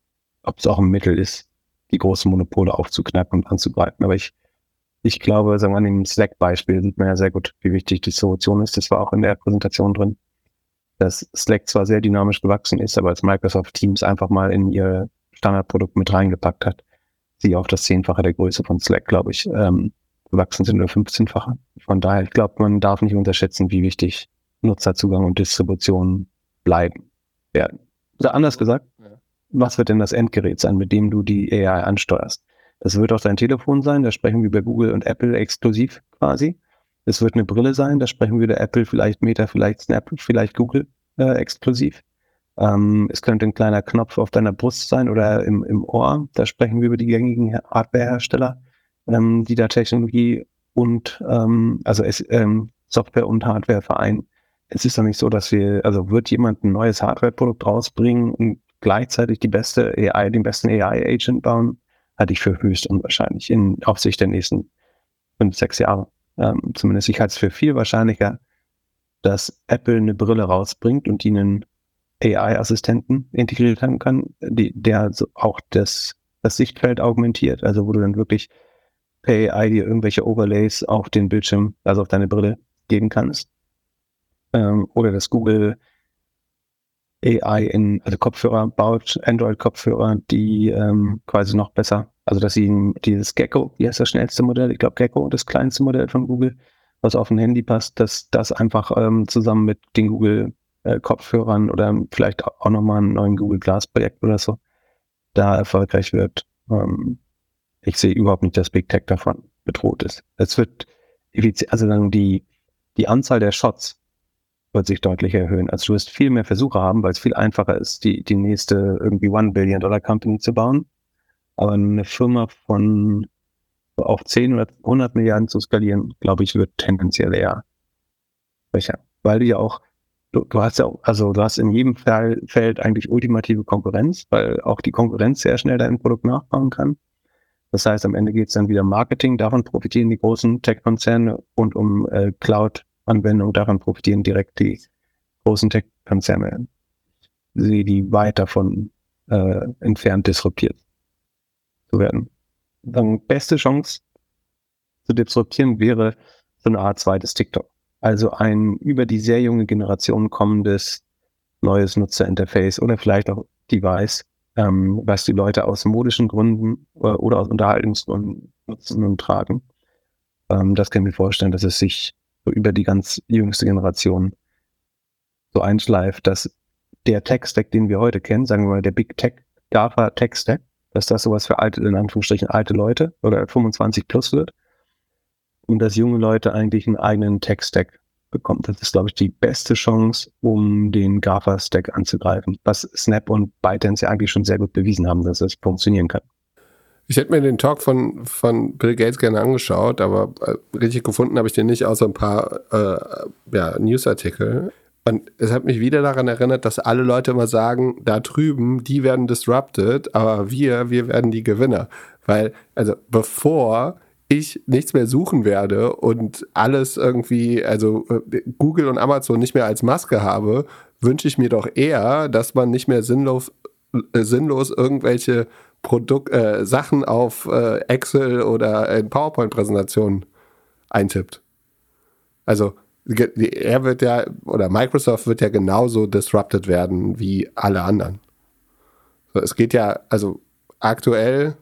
auch ein Mittel ist, die großen Monopole aufzuknacken und anzugreifen. Aber ich, ich glaube, sagen wir an dem Slack-Beispiel sieht man ja sehr gut, wie wichtig die Distribution ist. Das war auch in der Präsentation drin, dass Slack zwar sehr dynamisch gewachsen ist, aber als Microsoft Teams einfach mal in ihr Standardprodukt mit reingepackt hat, sie auf das Zehnfache der Größe von Slack, glaube ich, ähm, gewachsen sind oder 15-fache. Von daher, ich glaube, man darf nicht unterschätzen, wie wichtig Nutzerzugang und Distribution bleiben werden. Oder anders gesagt, was wird denn das Endgerät sein, mit dem du die AI ansteuerst? Das wird auch dein Telefon sein, da sprechen wir bei Google und Apple exklusiv quasi. Es wird eine Brille sein, da sprechen wir über Apple, vielleicht Meta, vielleicht Snap, vielleicht Google äh, exklusiv. Ähm, es könnte ein kleiner Knopf auf deiner Brust sein oder im, im Ohr. Da sprechen wir über die gängigen Hardwarehersteller, ähm, die da Technologie und ähm, also es, ähm, Software und Hardware vereinen. Es ist doch nicht so, dass wir, also wird jemand ein neues Hardware-Produkt rausbringen und gleichzeitig die beste AI, den besten AI-Agent bauen, halte ich für höchst unwahrscheinlich in Aufsicht der nächsten fünf, sechs Jahre. Ähm, zumindest ich halte es für viel wahrscheinlicher, dass Apple eine Brille rausbringt und die einen AI-Assistenten integriert haben kann, die, der also auch das, das Sichtfeld augmentiert, also wo du dann wirklich per AI dir irgendwelche Overlays auf den Bildschirm, also auf deine Brille geben kannst. Ähm, oder dass Google AI in, also Kopfhörer baut, Android-Kopfhörer, die ähm, quasi noch besser, also dass sie dieses Gecko, wie heißt das schnellste Modell? Ich glaube Gecko, das kleinste Modell von Google, was auf ein Handy passt, dass das einfach ähm, zusammen mit den Google äh, Kopfhörern oder vielleicht auch nochmal einen neuen Google Glass Projekt oder so da erfolgreich wird. Ähm, ich sehe überhaupt nicht, dass Big Tech davon bedroht ist. Es wird, also dann die, die Anzahl der Shots wird sich deutlich erhöhen. Also du wirst viel mehr Versuche haben, weil es viel einfacher ist, die, die nächste irgendwie One Billion Dollar Company zu bauen. Aber eine Firma von auf 10 oder 100 Milliarden zu skalieren, glaube ich, wird tendenziell eher schwächer. Weil du ja auch, du, du hast ja also du hast in jedem Fall, Feld eigentlich ultimative Konkurrenz, weil auch die Konkurrenz sehr schnell dein Produkt nachbauen kann. Das heißt, am Ende geht es dann wieder Marketing, davon profitieren die großen Tech-Konzerne und um äh, Cloud Anwendung, daran profitieren direkt die großen Tech-Konzerne, sie die weit davon äh, entfernt disruptiert zu werden. Dann beste Chance zu disruptieren wäre so eine Art zweites TikTok. Also ein über die sehr junge Generation kommendes neues Nutzerinterface oder vielleicht auch Device, ähm, was die Leute aus modischen Gründen äh, oder aus Unterhaltungsgründen nutzen und tragen. Ähm, das kann ich mir vorstellen, dass es sich so über die ganz jüngste Generation so einschleift, dass der Tech-Stack, den wir heute kennen, sagen wir mal der Big Tech GAFA Tech-Stack, dass das sowas für alte, in Anführungsstrichen alte Leute oder 25 plus wird und dass junge Leute eigentlich einen eigenen Tech-Stack bekommt. Das ist, glaube ich, die beste Chance, um den GAFA-Stack anzugreifen, was Snap und ByteDance ja eigentlich schon sehr gut bewiesen haben, dass es funktionieren kann. Ich hätte mir den Talk von, von Bill Gates gerne angeschaut, aber äh, richtig gefunden habe ich den nicht, außer ein paar äh, ja, Newsartikel. Und es hat mich wieder daran erinnert, dass alle Leute immer sagen, da drüben, die werden disrupted, aber wir, wir werden die Gewinner. Weil, also bevor ich nichts mehr suchen werde und alles irgendwie, also äh, Google und Amazon nicht mehr als Maske habe, wünsche ich mir doch eher, dass man nicht mehr sinnlos, äh, sinnlos irgendwelche Produkt, äh, Sachen auf äh, Excel oder in PowerPoint-Präsentationen eintippt. Also er wird ja, oder Microsoft wird ja genauso disrupted werden wie alle anderen. Es geht ja, also aktuell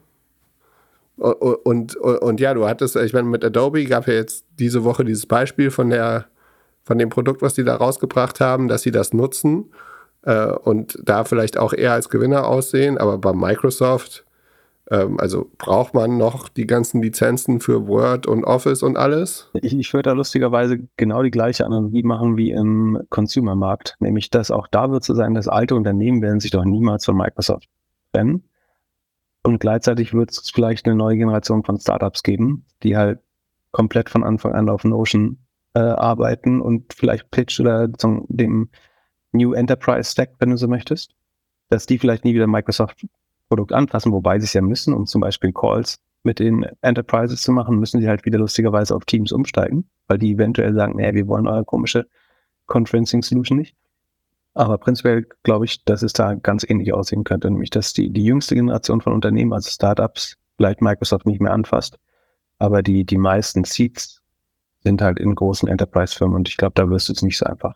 und, und, und, ja, du hattest, ich meine, mit Adobe gab ja jetzt diese Woche dieses Beispiel von der, von dem Produkt, was die da rausgebracht haben, dass sie das nutzen äh, und da vielleicht auch eher als Gewinner aussehen, aber bei Microsoft, ähm, also braucht man noch die ganzen Lizenzen für Word und Office und alles? Ich, ich würde da lustigerweise genau die gleiche Analogie machen wie im Consumer-Markt, nämlich dass auch da wird zu sein, dass alte Unternehmen werden sich doch niemals von Microsoft trennen. Und gleichzeitig wird es vielleicht eine neue Generation von Startups geben, die halt komplett von Anfang an auf Notion äh, arbeiten und vielleicht Pitch oder dem New Enterprise Stack, wenn du so möchtest, dass die vielleicht nie wieder Microsoft Produkt anfassen, wobei sie es ja müssen, um zum Beispiel Calls mit den Enterprises zu machen, müssen sie halt wieder lustigerweise auf Teams umsteigen, weil die eventuell sagen, nee, wir wollen eure komische Conferencing Solution nicht. Aber prinzipiell glaube ich, dass es da ganz ähnlich aussehen könnte, nämlich dass die, die jüngste Generation von Unternehmen, also Startups, vielleicht Microsoft nicht mehr anfasst, aber die, die meisten Seats sind halt in großen Enterprise-Firmen und ich glaube, da wirst du es nicht so einfach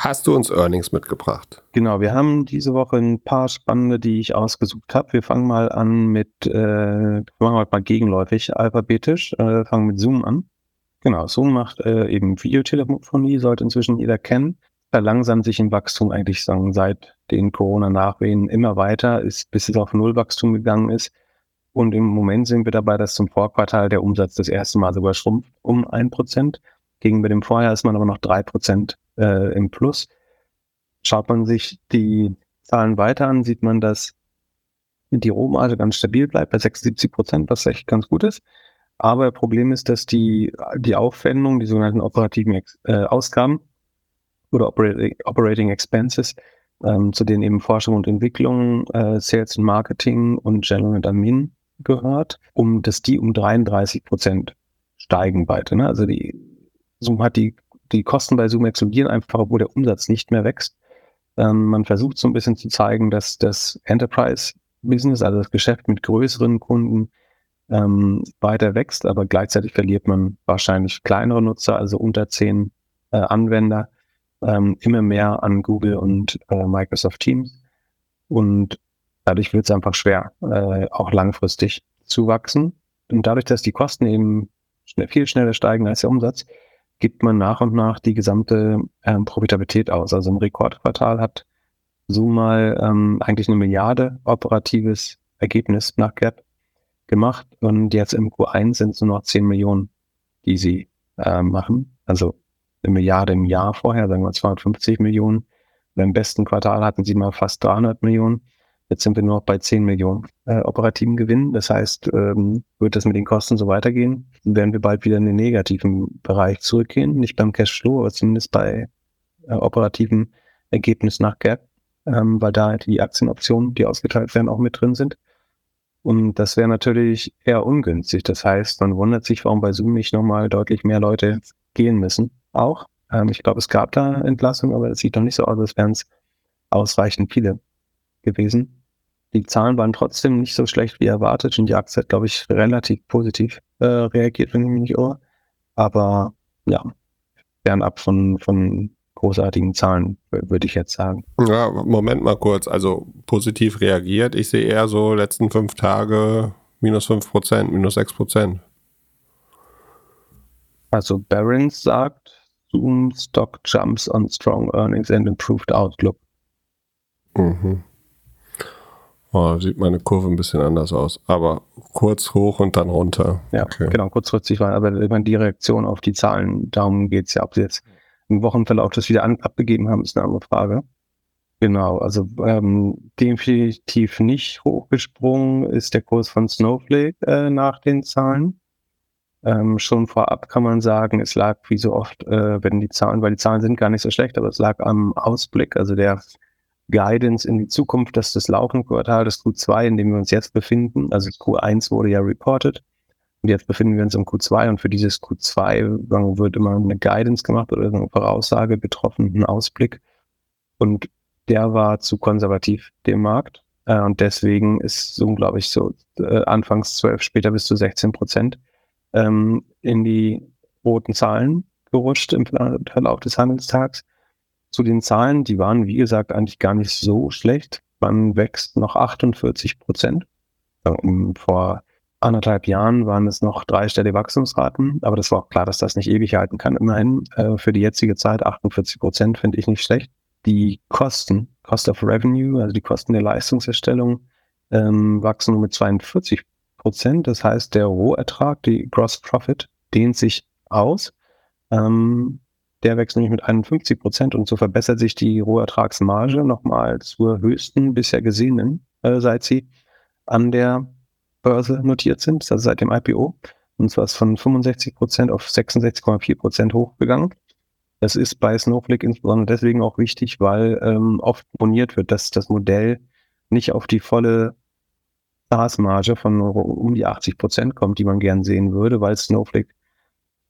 Hast du uns Earnings mitgebracht? Genau, wir haben diese Woche ein paar spannende, die ich ausgesucht habe. Wir fangen mal an mit, äh, wir machen halt mal gegenläufig, alphabetisch, äh, fangen mit Zoom an. Genau, Zoom macht äh, eben Videotelefonie, sollte inzwischen jeder kennen. Verlangsamt sich im Wachstum eigentlich sagen, seit den Corona-Nachwehen immer weiter, ist, bis es auf Nullwachstum gegangen ist. Und im Moment sind wir dabei, dass zum Vorquartal der Umsatz das erste Mal sogar schrumpft um ein Prozent. Gegenüber dem Vorjahr ist man aber noch drei Prozent äh, im Plus. Schaut man sich die Zahlen weiter an, sieht man, dass die Rohmarge ganz stabil bleibt bei 76 Prozent, was echt ganz gut ist. Aber Problem ist, dass die, die Aufwendungen, die sogenannten operativen äh, Ausgaben oder Operating, Operating Expenses, ähm, zu denen eben Forschung und Entwicklung, äh, Sales und Marketing und General und Admin gehört, um dass die um 33 Prozent steigen weiter. Ne? Also die Zoom hat die die Kosten bei Zoom explodieren einfach, obwohl der Umsatz nicht mehr wächst. Ähm, man versucht so ein bisschen zu zeigen, dass das Enterprise-Business, also das Geschäft mit größeren Kunden, ähm, weiter wächst, aber gleichzeitig verliert man wahrscheinlich kleinere Nutzer, also unter zehn äh, Anwender, ähm, immer mehr an Google und äh, Microsoft Teams. Und dadurch wird es einfach schwer, äh, auch langfristig zu wachsen. Und dadurch, dass die Kosten eben schnell, viel schneller steigen als der Umsatz, gibt man nach und nach die gesamte ähm, Profitabilität aus. Also im Rekordquartal hat Zoom mal ähm, eigentlich eine Milliarde operatives Ergebnis nach Gap gemacht und jetzt im Q1 sind es nur noch 10 Millionen, die sie äh, machen. Also eine Milliarde im Jahr vorher, sagen wir 250 Millionen. Und Im besten Quartal hatten sie mal fast 300 Millionen. Jetzt sind wir nur noch bei 10 Millionen äh, operativen Gewinn. Das heißt, ähm, wird das mit den Kosten so weitergehen, werden wir bald wieder in den negativen Bereich zurückgehen. Nicht beim Cashflow, aber zumindest bei äh, operativen Ergebnis nach Gap, ähm, weil da die Aktienoptionen, die ausgeteilt werden, auch mit drin sind. Und das wäre natürlich eher ungünstig. Das heißt, man wundert sich, warum bei Zoom nicht nochmal deutlich mehr Leute gehen müssen. Auch. Ähm, ich glaube, es gab da Entlassungen, aber es sieht noch nicht so aus, als wären es ausreichend viele gewesen. Die Zahlen waren trotzdem nicht so schlecht wie erwartet und die Aktie hat, glaube ich, relativ positiv äh, reagiert, wenn ich mich nicht irre. Aber ja, fernab von, von großartigen Zahlen, würde ich jetzt sagen. Ja, Moment mal kurz. Also positiv reagiert. Ich sehe eher so letzten fünf Tage minus fünf Prozent, minus sechs Prozent. Also Barron's sagt, Zoom Stock jumps on strong earnings and improved outlook. Mhm. Oh, sieht meine Kurve ein bisschen anders aus. Aber kurz hoch und dann runter. Ja, okay. genau, kurzfristig war. Aber meine, die Reaktion auf die Zahlen, darum geht es ja. Ob sie jetzt im Wochenverlauf das wieder an, abgegeben haben, ist eine andere Frage. Genau, also ähm, definitiv nicht hochgesprungen ist der Kurs von Snowflake äh, nach den Zahlen. Ähm, schon vorab kann man sagen, es lag wie so oft, äh, wenn die Zahlen, weil die Zahlen sind gar nicht so schlecht, aber es lag am Ausblick, also der Guidance in die Zukunft, dass das laufende Quartal, das Q2, in dem wir uns jetzt befinden, also Q1 wurde ja reported. Und jetzt befinden wir uns im Q2 und für dieses Q2 wird immer eine Guidance gemacht oder eine Voraussage getroffen, ein Ausblick. Und der war zu konservativ dem Markt. Äh, und deswegen ist so, glaube ich, so äh, anfangs 12, später bis zu 16 Prozent ähm, in die roten Zahlen gerutscht im Verlauf des Handelstags zu den Zahlen, die waren, wie gesagt, eigentlich gar nicht so schlecht. Man wächst noch 48 Prozent. Vor anderthalb Jahren waren es noch dreistellige Wachstumsraten, aber das war auch klar, dass das nicht ewig halten kann. Immerhin äh, für die jetzige Zeit 48 Prozent finde ich nicht schlecht. Die Kosten, Cost of Revenue, also die Kosten der Leistungserstellung, ähm, wachsen nur mit 42 Prozent. Das heißt, der Rohertrag, die Gross Profit, dehnt sich aus. Ähm, der wächst nämlich mit 51 Prozent und so verbessert sich die Rohertragsmarge nochmal zur höchsten bisher gesehenen, äh, seit sie an der Börse notiert sind, also seit dem IPO. Und zwar ist von 65 Prozent auf 66,4 Prozent hochgegangen. Das ist bei Snowflake insbesondere deswegen auch wichtig, weil ähm, oft moniert wird, dass das Modell nicht auf die volle SaaS-Marge von um die 80 Prozent kommt, die man gern sehen würde, weil Snowflake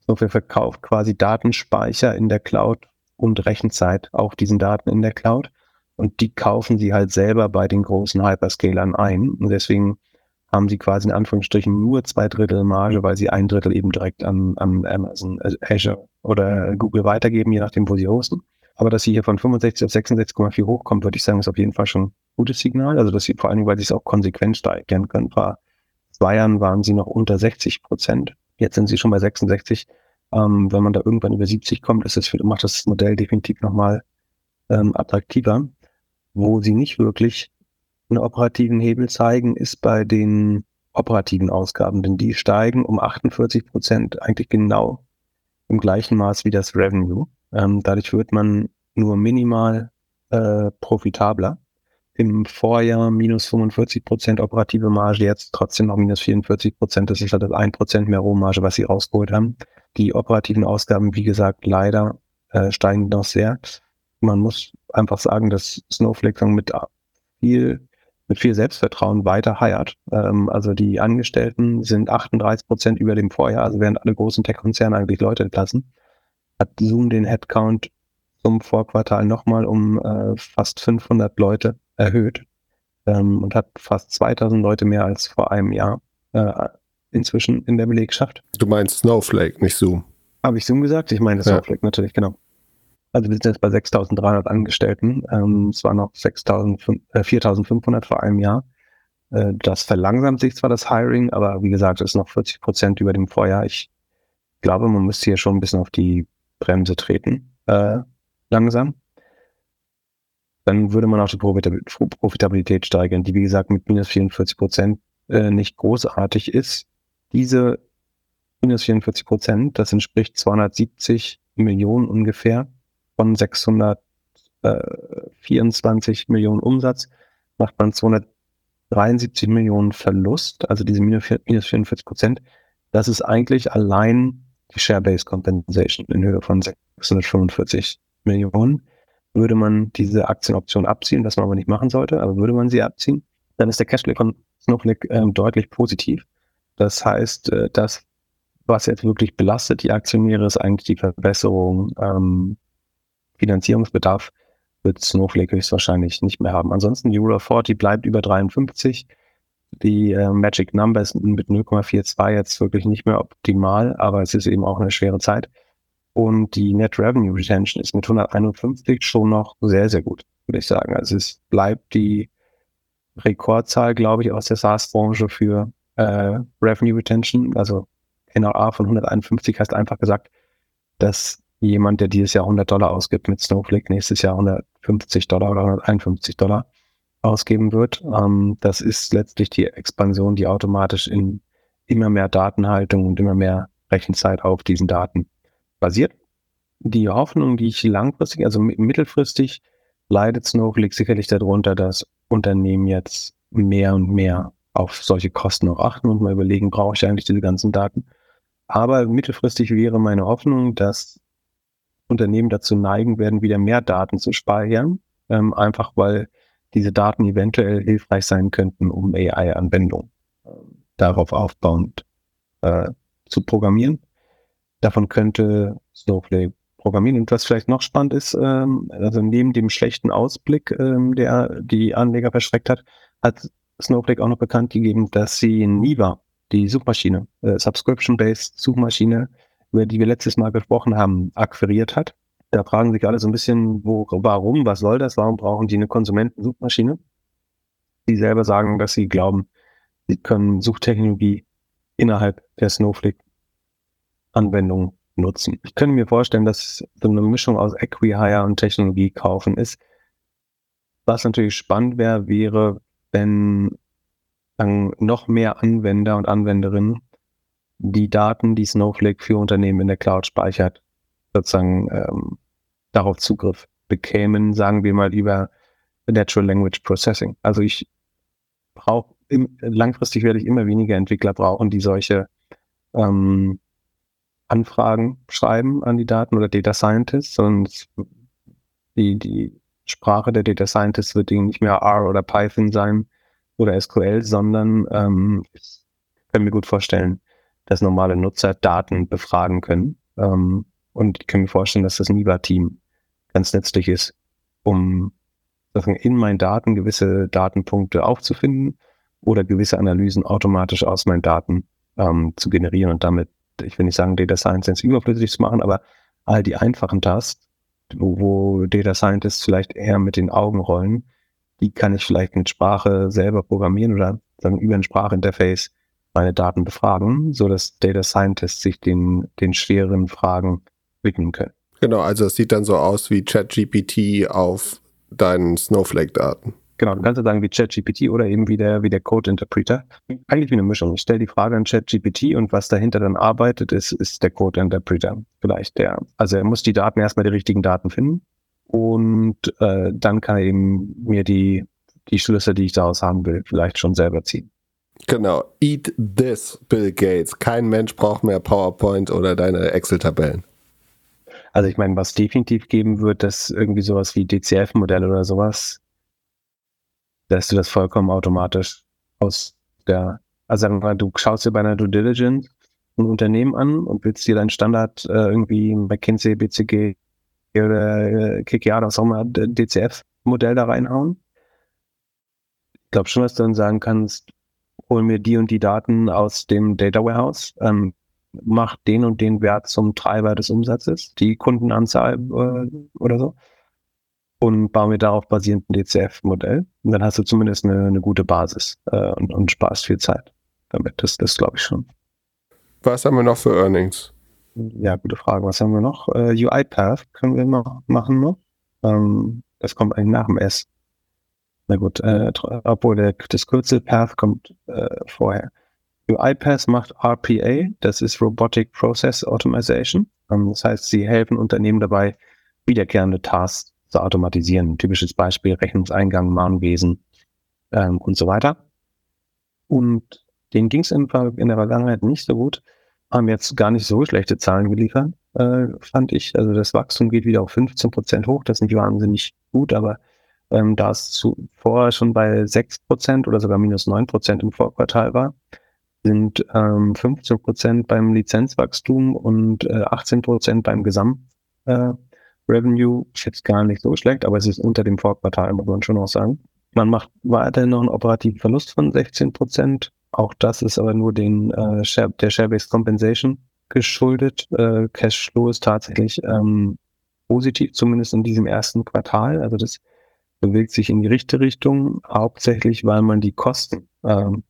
Snowflake verkauft quasi Datenspeicher in der Cloud und Rechenzeit auf diesen Daten in der Cloud. Und die kaufen sie halt selber bei den großen Hyperscalern ein. Und deswegen haben sie quasi in Anführungsstrichen nur zwei Drittel Marge, weil sie ein Drittel eben direkt an, an Amazon, äh, Azure oder Google weitergeben, je nachdem, wo sie hosten. Aber dass sie hier von 65 auf 66,4 hochkommt, würde ich sagen, ist auf jeden Fall schon ein gutes Signal. Also dass sie vor allem, weil sie es auch konsequent steigern können. Vor zwei Jahren waren sie noch unter 60 Prozent. Jetzt sind sie schon bei 66. Ähm, wenn man da irgendwann über 70 kommt, ist das, macht das Modell definitiv nochmal ähm, attraktiver. Wo sie nicht wirklich einen operativen Hebel zeigen, ist bei den operativen Ausgaben, denn die steigen um 48 Prozent eigentlich genau im gleichen Maß wie das Revenue. Ähm, dadurch wird man nur minimal äh, profitabler im Vorjahr minus 45 Prozent operative Marge, jetzt trotzdem noch minus 44 Prozent. Das ist halt das 1 Prozent mehr Rohmarge, was sie rausgeholt haben. Die operativen Ausgaben, wie gesagt, leider äh, steigen noch sehr. Man muss einfach sagen, dass Snowflake mit viel, mit viel Selbstvertrauen weiter heiert. Ähm, also die Angestellten sind 38 Prozent über dem Vorjahr, also während alle großen Tech-Konzerne eigentlich Leute entlassen, hat Zoom den Headcount zum Vorquartal nochmal um äh, fast 500 Leute erhöht ähm, und hat fast 2000 Leute mehr als vor einem Jahr äh, inzwischen in der Belegschaft. Du meinst Snowflake, nicht Zoom. Habe ich Zoom gesagt? Ich meine Snowflake ja. natürlich, genau. Also wir sind jetzt bei 6.300 Angestellten. Ähm, es waren noch 4.500 äh, vor einem Jahr. Äh, das verlangsamt sich zwar das Hiring, aber wie gesagt, es ist noch 40 Prozent über dem Vorjahr. Ich glaube, man müsste hier schon ein bisschen auf die Bremse treten, äh, langsam dann würde man auch die Profitabilität steigern, die wie gesagt mit minus 44 Prozent äh, nicht großartig ist. Diese minus 44 Prozent, das entspricht 270 Millionen ungefähr von 624 Millionen Umsatz, macht man 273 Millionen Verlust, also diese minus 44 Prozent. Das ist eigentlich allein die Share-Based Compensation in Höhe von 645 Millionen würde man diese Aktienoption abziehen, was man aber nicht machen sollte, aber würde man sie abziehen, dann ist der Cashflow von Snowflake ähm, deutlich positiv. Das heißt, äh, das, was jetzt wirklich belastet die Aktionäre, ist eigentlich die Verbesserung ähm, Finanzierungsbedarf wird Snowflake höchstwahrscheinlich nicht mehr haben. Ansonsten of 40 bleibt über 53. Die äh, Magic Numbers mit 0,42 jetzt wirklich nicht mehr optimal, aber es ist eben auch eine schwere Zeit. Und die Net Revenue Retention ist mit 151 schon noch sehr, sehr gut, würde ich sagen. Also es bleibt die Rekordzahl, glaube ich, aus der SaaS-Branche für äh, Revenue Retention. Also NRA von 151 heißt einfach gesagt, dass jemand, der dieses Jahr 100 Dollar ausgibt mit Snowflake, nächstes Jahr 150 Dollar oder 151 Dollar ausgeben wird. Ähm, das ist letztlich die Expansion, die automatisch in immer mehr Datenhaltung und immer mehr Rechenzeit auf diesen Daten basiert. Die Hoffnung, die ich langfristig, also mittelfristig, leidet Snowflake sicherlich darunter, dass Unternehmen jetzt mehr und mehr auf solche Kosten auch achten und mal überlegen, brauche ich eigentlich diese ganzen Daten. Aber mittelfristig wäre meine Hoffnung, dass Unternehmen dazu neigen werden, wieder mehr Daten zu speichern, ähm, einfach weil diese Daten eventuell hilfreich sein könnten, um AI-Anwendungen äh, darauf aufbauend äh, zu programmieren. Davon könnte Snowflake programmieren. Und was vielleicht noch spannend ist, ähm, also neben dem schlechten Ausblick, ähm, der die Anleger verschreckt hat, hat Snowflake auch noch bekannt gegeben, dass sie Niva, die Suchmaschine, äh, Subscription-Based Suchmaschine, über die wir letztes Mal gesprochen haben, akquiriert hat. Da fragen sich alle so ein bisschen, wo, warum, was soll das, warum brauchen die eine Konsumentensuchmaschine? Die selber sagen, dass sie glauben, sie können Suchtechnologie innerhalb der Snowflake-Anwendung nutzen. Ich könnte mir vorstellen, dass so eine Mischung aus Equihire und Technologie kaufen ist. Was natürlich spannend wäre, wäre, wenn dann noch mehr Anwender und Anwenderinnen die Daten, die Snowflake für Unternehmen in der Cloud speichert, sozusagen ähm, darauf Zugriff bekämen, sagen wir mal über Natural Language Processing. Also ich brauche, langfristig werde ich immer weniger Entwickler brauchen, die solche ähm, Anfragen schreiben an die Daten oder Data Scientists, sondern die, die Sprache der Data Scientists wird nicht mehr R oder Python sein oder SQL, sondern ähm, ich kann mir gut vorstellen, dass normale Nutzer Daten befragen können. Ähm, und ich kann mir vorstellen, dass das Niva-Team ganz nützlich ist, um in meinen Daten gewisse Datenpunkte aufzufinden oder gewisse Analysen automatisch aus meinen Daten ähm, zu generieren und damit, ich will nicht sagen, Data Science überflüssig zu machen, aber all die einfachen Tasks, wo, wo Data Scientists vielleicht eher mit den Augen rollen, die kann ich vielleicht mit Sprache selber programmieren oder sagen über ein Sprachinterface meine Daten befragen, so dass Data Scientists sich den, den schweren Fragen widmen können. Genau, also es sieht dann so aus wie ChatGPT auf deinen Snowflake-Daten. Genau, du kannst ja sagen wie ChatGPT oder eben wie der, wie der Code-Interpreter. Eigentlich wie eine Mischung. Ich stelle die Frage an ChatGPT und was dahinter dann arbeitet, ist, ist der Code-Interpreter. Vielleicht der. Also er muss die Daten erstmal die richtigen Daten finden und äh, dann kann er eben mir die, die Schlüsse, die ich daraus haben will, vielleicht schon selber ziehen. Genau. Eat this, Bill Gates. Kein Mensch braucht mehr PowerPoint oder deine Excel-Tabellen. Also ich meine, was definitiv geben wird, dass irgendwie sowas wie DCF-Modelle oder sowas, dass du das vollkommen automatisch aus der, also sagen wir mal, du schaust dir bei einer Due Diligence ein Unternehmen an und willst dir dein Standard äh, irgendwie McKinsey, BCG oder äh, KKR, was auch immer, DCF-Modell da reinhauen. Ich glaube schon, dass du dann sagen kannst, hol mir die und die Daten aus dem Data Warehouse, ähm, mach den und den Wert zum Treiber des Umsatzes, die Kundenanzahl äh, oder so, und baue mir darauf basierend ein DCF-Modell. Und dann hast du zumindest eine, eine gute Basis äh, und, und sparst viel Zeit damit. Das, das glaube ich schon. Was haben wir noch für Earnings? Ja, gute Frage. Was haben wir noch? Äh, UiPath können wir noch machen noch. Ähm, das kommt eigentlich nach dem S. Na gut, äh, obwohl der, das Kürzel Path kommt äh, vorher. UiPath macht RPA, das ist Robotic Process Automation. Ähm, das heißt, sie helfen Unternehmen dabei, wiederkehrende Tasks zu automatisieren. Ein typisches Beispiel Rechnungseingang, Mahnwesen ähm, und so weiter. Und denen ging es in, in, der Vergangenheit nicht so gut, haben jetzt gar nicht so schlechte Zahlen geliefert, äh, fand ich. Also das Wachstum geht wieder auf 15 Prozent hoch, das ist nicht wahnsinnig gut, aber ähm, da es zuvor schon bei 6% oder sogar minus 9% im Vorquartal war, sind ähm, 15% beim Lizenzwachstum und äh, 18% beim Gesamt äh, Revenue. Ist jetzt gar nicht so schlecht, aber es ist unter dem Vorquartal, muss man schon auch sagen. Man macht weiterhin noch einen operativen Verlust von 16%. Auch das ist aber nur den, äh, Share, der Share-Based Compensation geschuldet. Äh, Cashflow ist tatsächlich ähm, positiv, zumindest in diesem ersten Quartal. Also das bewegt sich in die richtige Richtung, hauptsächlich weil man die Kosten ähm,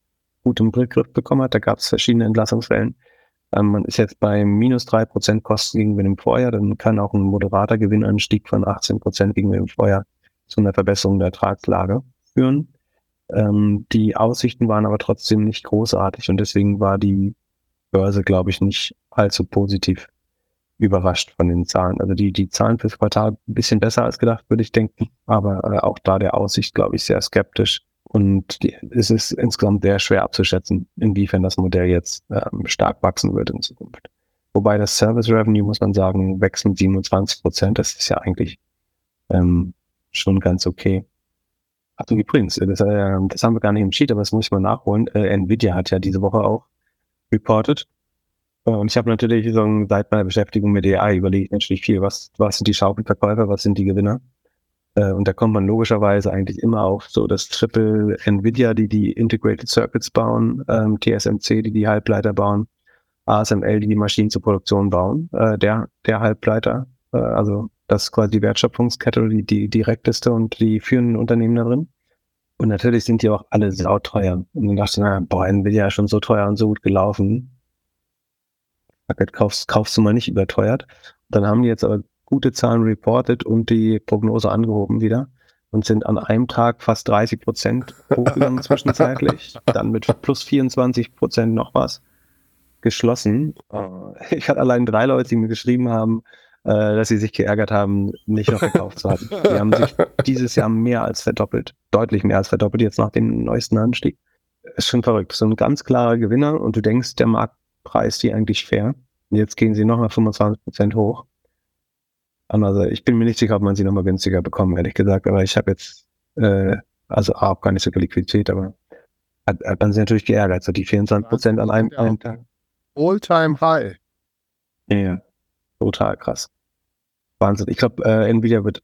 gut im Griff bekommen hat. Da gab es verschiedene Entlassungswellen. Ähm, man ist jetzt bei minus drei Prozent Kosten gegenüber dem Vorjahr. Dann kann auch ein moderater Gewinnanstieg von 18 Prozent gegenüber dem Vorjahr zu einer Verbesserung der Ertragslage führen. Ähm, die Aussichten waren aber trotzdem nicht großartig und deswegen war die Börse, glaube ich, nicht allzu positiv überrascht von den Zahlen. Also die, die Zahlen fürs Quartal ein bisschen besser als gedacht, würde ich denken, aber äh, auch da der Aussicht, glaube ich, sehr skeptisch. Und die, es ist insgesamt sehr schwer abzuschätzen, inwiefern das Modell jetzt ähm, stark wachsen wird in Zukunft. Wobei das Service Revenue, muss man sagen, wächst mit 27 Prozent. Das ist ja eigentlich ähm, schon ganz okay. Ach du, übrigens, das, äh, das haben wir gar nicht im Sheet, aber das muss ich mal nachholen. Äh, Nvidia hat ja diese Woche auch reported. Äh, und ich habe natürlich so, seit meiner Beschäftigung mit AI überlegt natürlich viel, was, was sind die Schaukelverkäufer, was sind die Gewinner. Äh, und da kommt man logischerweise eigentlich immer auf so das Triple Nvidia, die die Integrated Circuits bauen, ähm, TSMC, die die Halbleiter bauen, ASML, die die Maschinen zur Produktion bauen, äh, der, der Halbleiter, äh, also das ist quasi die Wertschöpfungskette, die, die direkteste und die führenden Unternehmen da drin. Und natürlich sind die auch alle sauteuer. Und dann dachte ich, na, boah, Nvidia ist schon so teuer und so gut gelaufen. Kaufst, kaufst du mal nicht überteuert. Dann haben die jetzt aber gute Zahlen reported und die Prognose angehoben wieder und sind an einem Tag fast 30 Prozent hochgegangen zwischenzeitlich, dann mit plus 24 Prozent noch was geschlossen. Äh, ich hatte allein drei Leute, die mir geschrieben haben, äh, dass sie sich geärgert haben, nicht noch gekauft zu haben. Die haben sich dieses Jahr mehr als verdoppelt, deutlich mehr als verdoppelt jetzt nach dem neuesten Anstieg. Ist schon verrückt. So ein ganz klarer Gewinner und du denkst, der Marktpreis die eigentlich fair. Jetzt gehen sie nochmal 25 Prozent hoch. Also ich bin mir nicht sicher, ob man sie nochmal günstiger bekommt, ehrlich gesagt. Aber ich habe jetzt, äh, also A, auch gar nicht so viel Liquidität, aber hat, hat man sich natürlich geärgert. So die 24 Prozent an einem, einem Tag. All-time high. Ja, total krass. Wahnsinn. Ich glaube, äh, Nvidia wird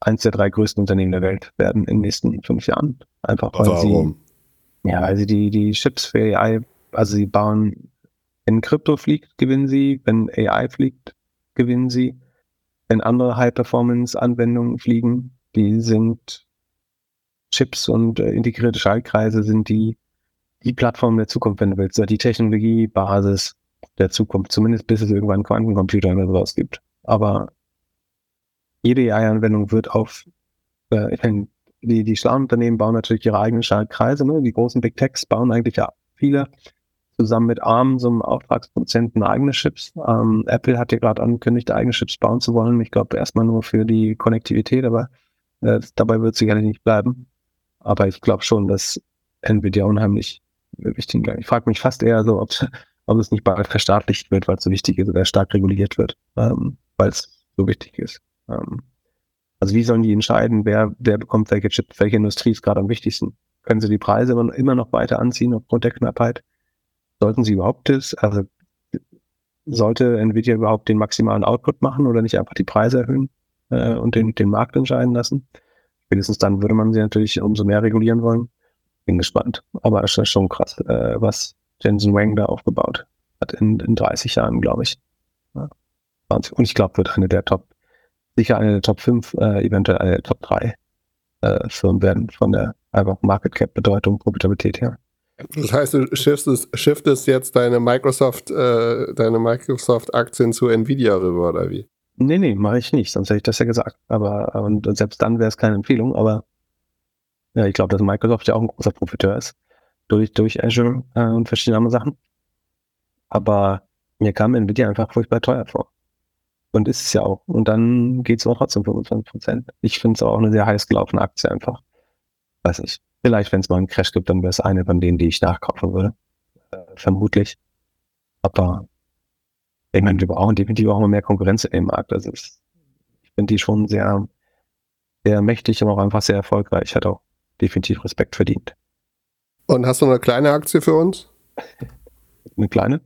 eins der drei größten Unternehmen der Welt werden in den nächsten fünf Jahren. Einfach weil Warum? sie, ja, weil sie die, die Chips für AI, also sie bauen, wenn Krypto fliegt, gewinnen sie, wenn AI fliegt, gewinnen sie wenn andere High-Performance-Anwendungen fliegen, die sind Chips und äh, integrierte Schaltkreise sind die, die Plattform der Zukunft, wenn du willst, die Technologiebasis der Zukunft, zumindest bis es irgendwann Quantencomputer oder sowas gibt. Aber jede AI-Anwendung wird auf, äh, die, die schlauen Unternehmen bauen natürlich ihre eigenen Schaltkreise, ne? die großen Big Techs bauen eigentlich ja viele zusammen mit ARM, so einem Auftragsproduzenten, eigene Chips. Ähm, Apple hat ja gerade angekündigt, eigene Chips bauen zu wollen. Ich glaube erstmal nur für die Konnektivität, aber äh, dabei wird sicherlich nicht bleiben. Aber ich glaube schon, dass Nvidia unheimlich wichtig ist. Ich frage mich fast eher so, ob, ob es nicht bald verstaatlicht wird, weil es so wichtig ist oder stark reguliert wird, ähm, weil es so wichtig ist. Ähm, also wie sollen die entscheiden, wer, wer bekommt welche Chips, welche Industrie ist gerade am wichtigsten? Können sie die Preise immer noch weiter anziehen aufgrund der Knappheit? Sollten sie überhaupt das, also sollte Nvidia überhaupt den maximalen Output machen oder nicht einfach die Preise erhöhen äh, und den, den Markt entscheiden lassen? Spätestens dann würde man sie natürlich umso mehr regulieren wollen. Bin gespannt. Aber es ist schon krass, äh, was Jensen Wang da aufgebaut hat in, in 30 Jahren, glaube ich. Ja. Und ich glaube, wird eine der Top, sicher eine der Top 5, äh, eventuell eine der Top 3 äh, Firmen werden von der einfach Market Cap Bedeutung, Profitabilität her. Das heißt, du shiftest, shiftest jetzt deine Microsoft, äh, deine Microsoft-Aktien zu Nvidia rüber, oder wie? Nee, nee, mache ich nicht, sonst hätte ich das ja gesagt. Aber und selbst dann wäre es keine Empfehlung, aber ja, ich glaube, dass Microsoft ja auch ein großer Profiteur ist. Durch, durch Azure äh, und verschiedene andere Sachen. Aber mir kam Nvidia einfach furchtbar teuer vor. Und ist es ja auch. Und dann geht es auch trotzdem 25 Prozent. Ich finde es auch eine sehr heiß gelaufene Aktie einfach. Weiß nicht. Vielleicht, wenn es mal einen Crash gibt, dann wäre es eine von denen, die ich nachkaufen würde. Äh, vermutlich. Aber ich meine, wir brauchen definitiv auch mal mehr Konkurrenz im Markt. Also ich finde die schon sehr, sehr mächtig, aber auch einfach sehr erfolgreich. Hat auch definitiv Respekt verdient. Und hast du eine kleine Aktie für uns? eine kleine?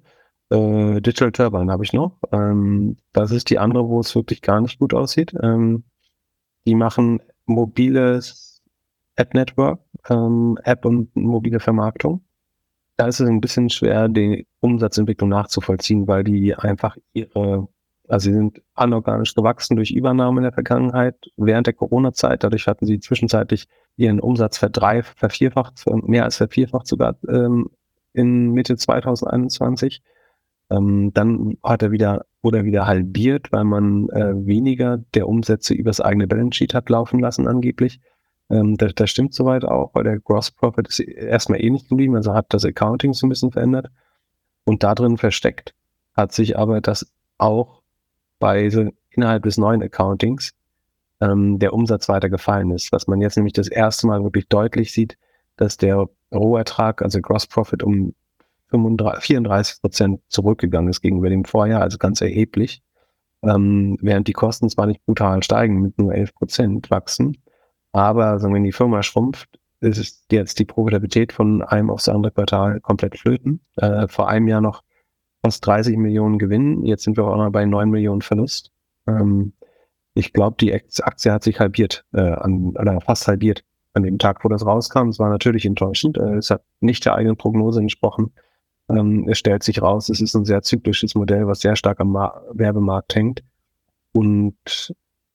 Äh, Digital Turbine habe ich noch. Ähm, das ist die andere, wo es wirklich gar nicht gut aussieht. Ähm, die machen mobiles App Network, ähm, App und mobile Vermarktung. Da ist es ein bisschen schwer, die Umsatzentwicklung nachzuvollziehen, weil die einfach ihre, also sie sind anorganisch gewachsen durch Übernahme in der Vergangenheit während der Corona-Zeit. Dadurch hatten sie zwischenzeitlich ihren Umsatz verdreifacht, vervierfacht, mehr als vervierfacht sogar ähm, in Mitte 2021. Ähm, dann hat er wieder, wurde er wieder halbiert, weil man äh, weniger der Umsätze übers eigene Balance Sheet hat laufen lassen, angeblich. Ähm, das, das stimmt soweit auch, weil der Gross Profit ist erstmal ähnlich eh geblieben, also hat das Accounting so ein bisschen verändert. Und da drin versteckt hat sich aber das auch bei so innerhalb des neuen Accountings ähm, der Umsatz weiter gefallen ist. Was man jetzt nämlich das erste Mal wirklich deutlich sieht, dass der Rohertrag, also Gross Profit um 35, 34 Prozent zurückgegangen ist gegenüber dem Vorjahr, also ganz erheblich. Ähm, während die Kosten zwar nicht brutal steigen, mit nur 11 Prozent wachsen, aber wenn die Firma schrumpft, ist jetzt die Profitabilität von einem aufs andere Quartal komplett flöten. Äh, vor einem Jahr noch fast 30 Millionen Gewinn, jetzt sind wir auch noch bei 9 Millionen Verlust. Ähm, ich glaube, die Aktie hat sich halbiert, äh, an, oder fast halbiert an dem Tag, wo das rauskam. Es war natürlich enttäuschend. Äh, es hat nicht der eigenen Prognose entsprochen. Ähm, es stellt sich raus, es ist ein sehr zyklisches Modell, was sehr stark am Mar Werbemarkt hängt. Und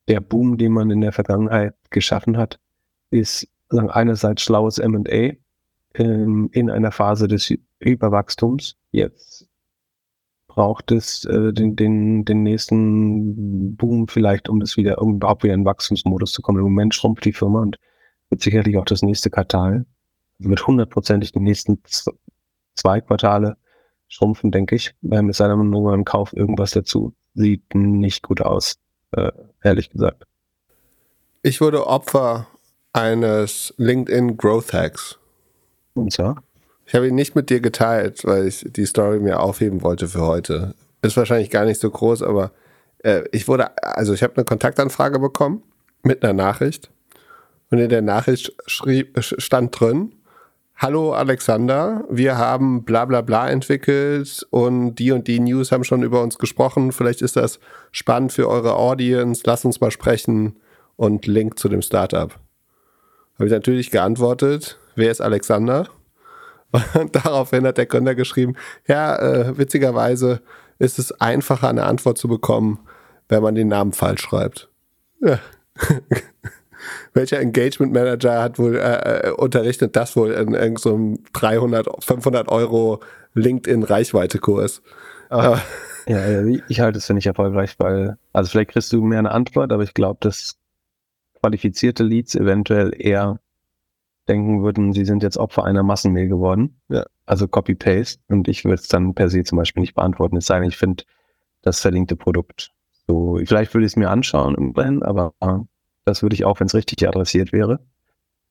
der Boom, den man in der Vergangenheit geschaffen hat, ist sagen, einerseits schlaues M&A ähm, in einer Phase des Überwachstums. Jetzt braucht es äh, den, den, den nächsten Boom vielleicht, um das wieder um überhaupt wieder in Wachstumsmodus zu kommen. Im Moment schrumpft die Firma und wird sicherlich auch das nächste Quartal, also wird hundertprozentig die nächsten zwei Quartale schrumpfen, denke ich. Ähm, es sei denn, nur beim Kauf irgendwas dazu. Sieht nicht gut aus, äh, ehrlich gesagt. Ich wurde Opfer eines LinkedIn Growth Hacks. Und zwar? Ich habe ihn nicht mit dir geteilt, weil ich die Story mir aufheben wollte für heute. Ist wahrscheinlich gar nicht so groß, aber äh, ich wurde, also ich habe eine Kontaktanfrage bekommen mit einer Nachricht. Und in der Nachricht schrieb, stand drin, Hallo Alexander, wir haben bla bla bla entwickelt und die und die News haben schon über uns gesprochen. Vielleicht ist das spannend für eure Audience. Lass uns mal sprechen und Link zu dem Startup. Habe ich natürlich geantwortet, wer ist Alexander? Und daraufhin hat der Gründer geschrieben, ja, äh, witzigerweise ist es einfacher, eine Antwort zu bekommen, wenn man den Namen falsch schreibt. Ja. welcher Engagement Manager hat wohl äh, äh unterrichtet das wohl in irgendeinem so 300, 500 Euro LinkedIn Reichweite-Kurs? Ja, ich halte es für nicht erfolgreich, weil, also vielleicht kriegst du mehr eine Antwort, aber ich glaube, dass qualifizierte Leads eventuell eher denken würden, sie sind jetzt Opfer einer Massenmail geworden. Ja. Also Copy-Paste. Und ich würde es dann per se zum Beispiel nicht beantworten. Es sei denn, ich finde das verlinkte Produkt so, vielleicht würde ich es mir anschauen irgendwann, aber das würde ich auch, wenn es richtig adressiert wäre.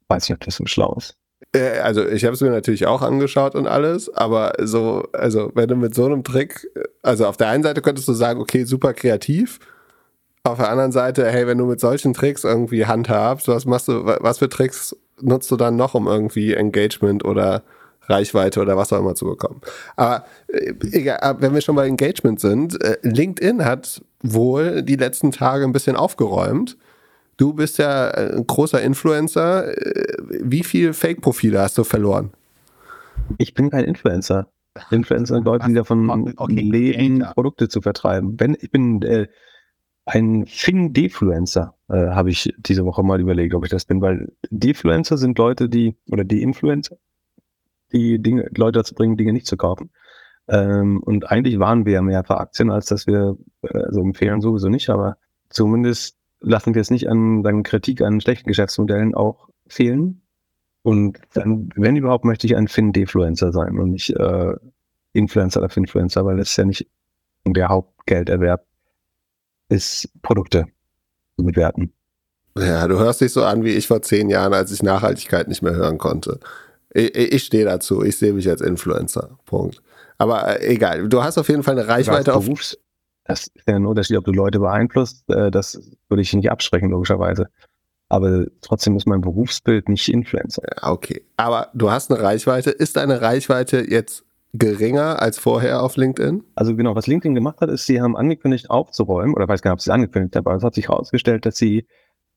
Weiß nicht, ob das so schlau ist. Äh, also ich habe es mir natürlich auch angeschaut und alles, aber so, also wenn du mit so einem Trick, also auf der einen Seite könntest du sagen, okay, super kreativ. Auf der anderen Seite, hey, wenn du mit solchen Tricks irgendwie handhabst, was machst du, was für Tricks nutzt du dann noch, um irgendwie Engagement oder Reichweite oder was auch immer zu bekommen. Aber äh, egal, wenn wir schon bei Engagement sind, äh, LinkedIn hat wohl die letzten Tage ein bisschen aufgeräumt Du bist ja ein großer Influencer. Wie viele Fake-Profile hast du verloren? Ich bin kein Influencer. Influencer sind Leute, die davon okay. leben, Produkte zu vertreiben. Wenn, ich bin äh, ein Fin-Defluencer, äh, habe ich diese Woche mal überlegt, ob ich das bin, weil Defluencer sind Leute, die, oder die Influencer, die Dinge, Leute dazu bringen, Dinge nicht zu kaufen. Ähm, und eigentlich waren wir ja mehr für Aktien, als dass wir äh, so empfehlen, sowieso nicht, aber zumindest lassen wir es nicht an dann Kritik an schlechten Geschäftsmodellen auch fehlen. Und dann, wenn überhaupt, möchte ich ein Fin-Defluencer sein und nicht äh, Influencer oder Finfluencer, weil das ist ja nicht der Hauptgelderwerb ist, Produkte zu bewerten. Ja, du hörst dich so an wie ich vor zehn Jahren, als ich Nachhaltigkeit nicht mehr hören konnte. Ich, ich stehe dazu, ich sehe mich als Influencer. Punkt. Aber äh, egal, du hast auf jeden Fall eine Reichweite auf. Das ist ja ein Unterschied, ob du Leute beeinflusst. Äh, das würde ich nicht absprechen, logischerweise. aber trotzdem ist mein Berufsbild nicht Influencer. Okay. Aber du hast eine Reichweite. Ist deine Reichweite jetzt geringer als vorher auf LinkedIn? Also genau, was LinkedIn gemacht hat, ist, sie haben angekündigt aufzuräumen, oder weiß gar nicht, ob sie es angekündigt haben, aber es hat sich herausgestellt, dass sie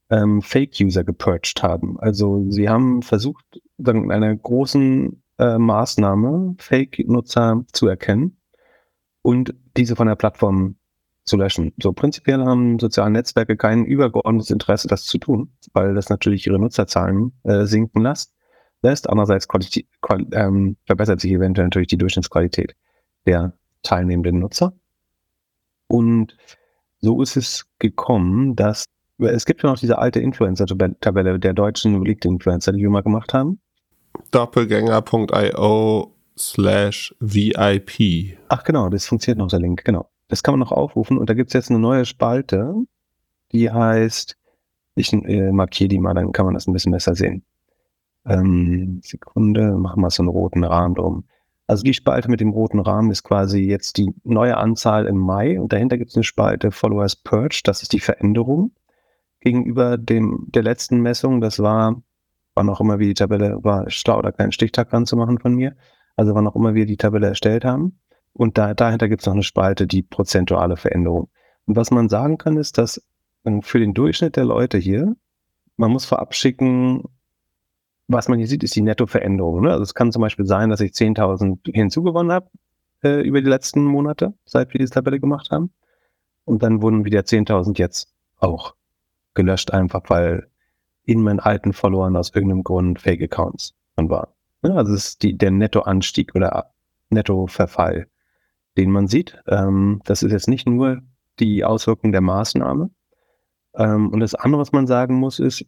ähm, Fake-User gepurged haben. Also sie haben versucht, dann einer großen äh, Maßnahme Fake-Nutzer zu erkennen und diese von der Plattform zu löschen. So prinzipiell haben soziale Netzwerke kein übergeordnetes Interesse, das zu tun, weil das natürlich ihre Nutzerzahlen äh, sinken lässt. Andererseits ähm, verbessert sich eventuell natürlich die Durchschnittsqualität der teilnehmenden Nutzer. Und so ist es gekommen, dass es gibt ja noch diese alte Influencer-Tabelle der deutschen LinkedIn-Influencer, die wir mal gemacht haben. Doppelgänger.io slash VIP. Ach genau, das funktioniert noch, der Link, genau. Das kann man noch aufrufen und da gibt es jetzt eine neue Spalte, die heißt, ich äh, markiere die mal, dann kann man das ein bisschen besser sehen. Ähm, Sekunde, machen wir so einen roten Rahmen drum. Also die Spalte mit dem roten Rahmen ist quasi jetzt die neue Anzahl im Mai und dahinter gibt es eine Spalte Followers Purge, das ist die Veränderung gegenüber dem der letzten Messung. Das war, wann auch immer wir die Tabelle, war schlau oder keinen Stichtag ranzumachen von mir. Also wann auch immer wir die Tabelle erstellt haben. Und da, dahinter gibt es noch eine Spalte, die prozentuale Veränderung. Und was man sagen kann, ist, dass ähm, für den Durchschnitt der Leute hier, man muss vorab schicken, was man hier sieht, ist die Nettoveränderung. Ne? Also es kann zum Beispiel sein, dass ich 10.000 hinzugewonnen habe äh, über die letzten Monate, seit wir diese Tabelle gemacht haben. Und dann wurden wieder 10.000 jetzt auch gelöscht, einfach weil in meinen alten Followern aus irgendeinem Grund Fake-Accounts waren. Ne? Also es ist die, der Nettoanstieg oder Nettoverfall, den man sieht. Ähm, das ist jetzt nicht nur die Auswirkung der Maßnahme. Ähm, und das andere, was man sagen muss, ist,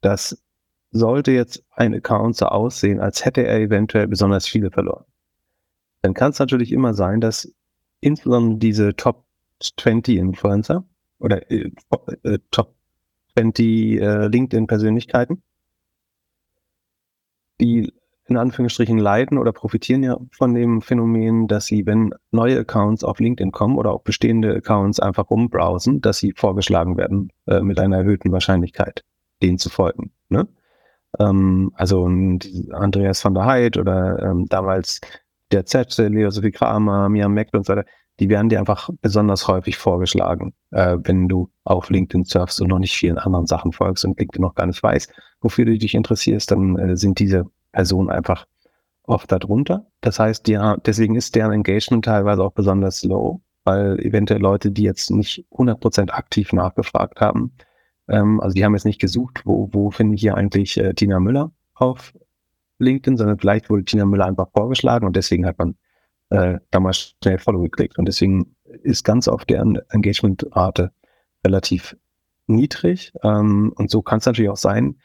dass sollte jetzt ein Account so aussehen, als hätte er eventuell besonders viele verloren, dann kann es natürlich immer sein, dass insbesondere diese Top 20 Influencer oder äh, äh, Top 20 äh, LinkedIn-Persönlichkeiten, die in Anführungsstrichen leiden oder profitieren ja von dem Phänomen, dass sie, wenn neue Accounts auf LinkedIn kommen oder auch bestehende Accounts einfach rumbrowsen, dass sie vorgeschlagen werden äh, mit einer erhöhten Wahrscheinlichkeit, denen zu folgen. Ne? Ähm, also Andreas van der Heid oder ähm, damals der Z, Leo Sophie Kramer, Mia Meck und so weiter, die werden dir einfach besonders häufig vorgeschlagen, äh, wenn du auf LinkedIn surfst und noch nicht vielen anderen Sachen folgst und LinkedIn noch gar nicht weiß, wofür du dich interessierst, dann äh, sind diese Personen einfach oft darunter. Das heißt, die, deswegen ist deren Engagement teilweise auch besonders low, weil eventuell Leute, die jetzt nicht 100% aktiv nachgefragt haben, ähm, also die haben jetzt nicht gesucht, wo, wo finde ich hier eigentlich äh, Tina Müller auf LinkedIn, sondern vielleicht wurde Tina Müller einfach vorgeschlagen und deswegen hat man äh, damals schnell Follow geklickt. Und deswegen ist ganz oft deren Engagement-Rate relativ niedrig. Ähm, und so kann es natürlich auch sein,